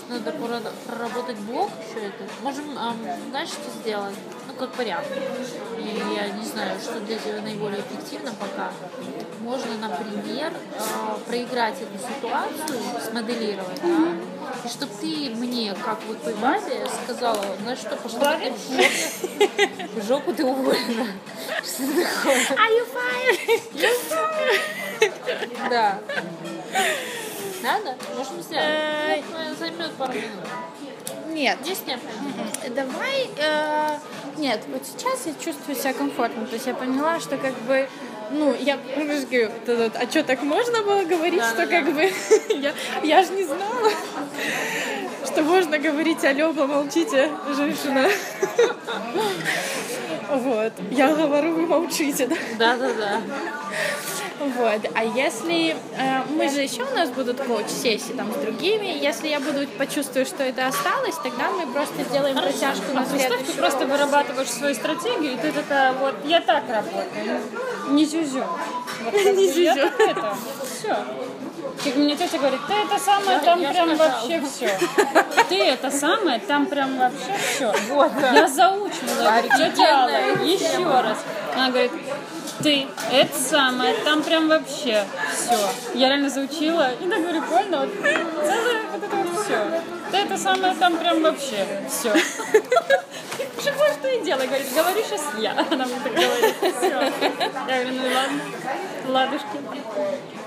Может, надо проработать блок еще этот? Можем, ам, знаешь, что сделать? Ну, как вариант. И я не знаю, что для тебя наиболее эффективно пока. Можно, например, э, проиграть эту ситуацию, смоделировать, да? И чтобы ты мне, как вот той бабе, сказала, знаешь что, пошла ты в жопу, в жопу ты уволена. Что такое? Are you fired? Да. Надо? Можем сделать. Э, Ну, Займет пару минут. Нет. Здесь необходимо. Давай, э, нет, вот сейчас я чувствую себя комфортно, то есть я поняла, что как бы, ну, я говорю, вот это вот, а что, так можно было говорить, что Да-да-да. как бы, я, я же не знала, что можно говорить, алло, помолчите, женщина. Вот, я говорю, вы молчите, да? Да-да-да. Вот. А если э, мы же еще у нас будут коуч-сессии там с другими, если я буду почувствую, что это осталось, тогда мы просто сделаем протяжку на А представь, ты просто вырабатываешь свою стратегию, и ты такая, вот, я так работаю, не зюзю. Вот Не зюзю. это, все. Как мне тетя говорит, ты это самое, там я прям сказала. вообще все. Ты это самое, там прям вообще все. Вот, я заучила, я говорю, тетя Алла, еще раз. Она говорит, ты это самое, там прям вообще все. Я реально заучила, и так говорю, прикольно, вот, вот это вот все. Ты это самое, там прям вообще все. Что что и делай, говорит, говори сейчас я. Она мне так говорит, все. Я говорю, ну ладно, ладушки.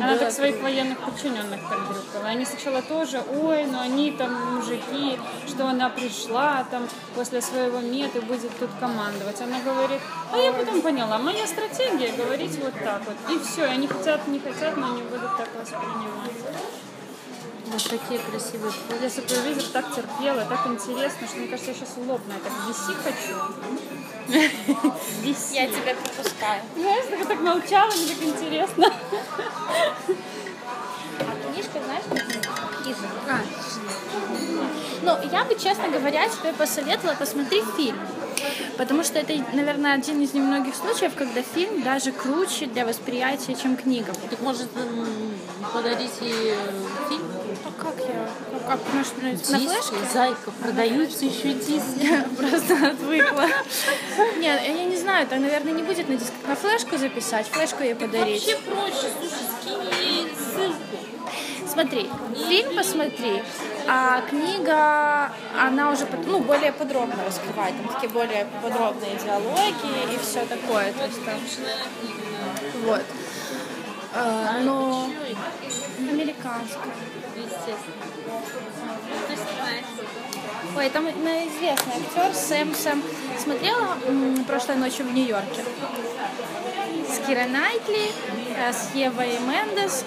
Она так своих военных подчиненных подбрюкала. Они сначала тоже, ой, ну они там мужики, что она пришла там после своего мета будет тут командовать. Она говорит, а я потом поняла, моя стратегия говорить вот так вот. И все, они хотят, не хотят, но они будут так воспринимать. Вот такие красивые фото. Я супервизор так терпела, так интересно, что мне кажется, я сейчас. Я так виси хочу. Виси. Я тебя пропускаю. Знаешь, так, так молчала, мне так интересно. Книжка, знаешь, как Ну, я бы, честно говоря, тебе посоветовала посмотреть фильм. Потому что это, наверное, один из немногих случаев, когда фильм даже круче для восприятия, чем книга. Так может подарить и э, фильм? А как я? Как, может, на на Диски, флешке? зайка, продаются еще диски. Я просто отвыкла. Нет, я не знаю, это, наверное, не будет на диск. На флешку записать, флешку ей подарить. Вообще проще, слушай, скинь ей ссылку. Смотри, фильм посмотри, а книга, она уже ну, более подробно раскрывает, там такие более подробные диалоги и все такое. То есть там, вот. Э, но американская. Естественно. Ой, там на- известный актер Сэм Сэм. Смотрела м, прошлой ночью в Нью-Йорке. С Кирой Найтли, э, с Евой Мендес.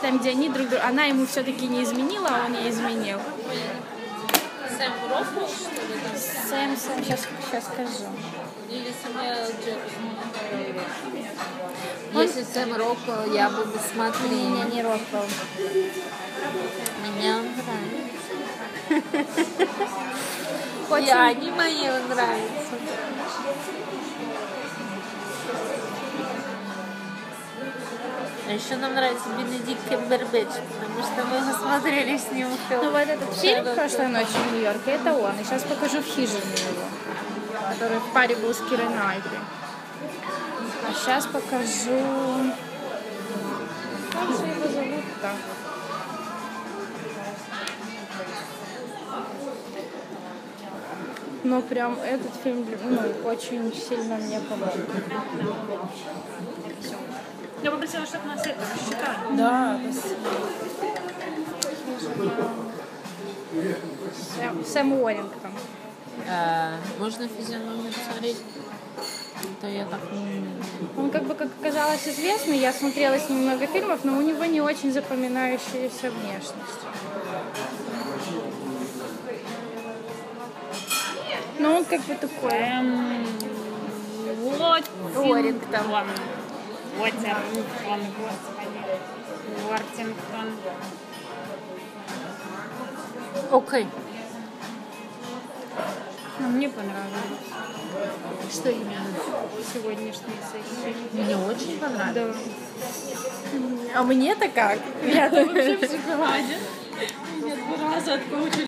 Там, где они друг друга... Она ему все-таки не изменила, а он ей изменил. Сэм Роквелл, что ли? Сэм Сэм, сейчас, сейчас скажу. Или Сэмюэл Джексон? Если Сэм Роквелл, я бы Не, смотрела. не Роквелл. Мне он нравится. И Очень... они мои нравятся. А еще нам нравится Бенедикт Камбербэтч, потому что мы посмотрели с ним фильм. Ну вот этот фильм «Прошлой ночью в Нью-Йорке» это он. И сейчас покажу в хижине его, который в паре был с Кирой Найтли. А сейчас покажу... Как же его зовут-то? Но прям этот фильм ну, очень сильно мне помог. Я попросила, чтобы нас это считали. Да, Сэм, Сэм Уоррингтон. А, можно физиономию посмотреть? А То я так не... Он как бы, как оказалось, известный. Я смотрела с ним много фильмов, но у него не очень запоминающаяся внешность. Ну, он как бы такой. Эм, вот. Уоррингтон. Уоррингтон, господи. Уортингтон. Окей. Ну, мне понравилось Что именно? сегодняшняя сессия. Мне очень понравилось. А мне-то как? Я Вообще в шоколаде. Нет, два раза от коуча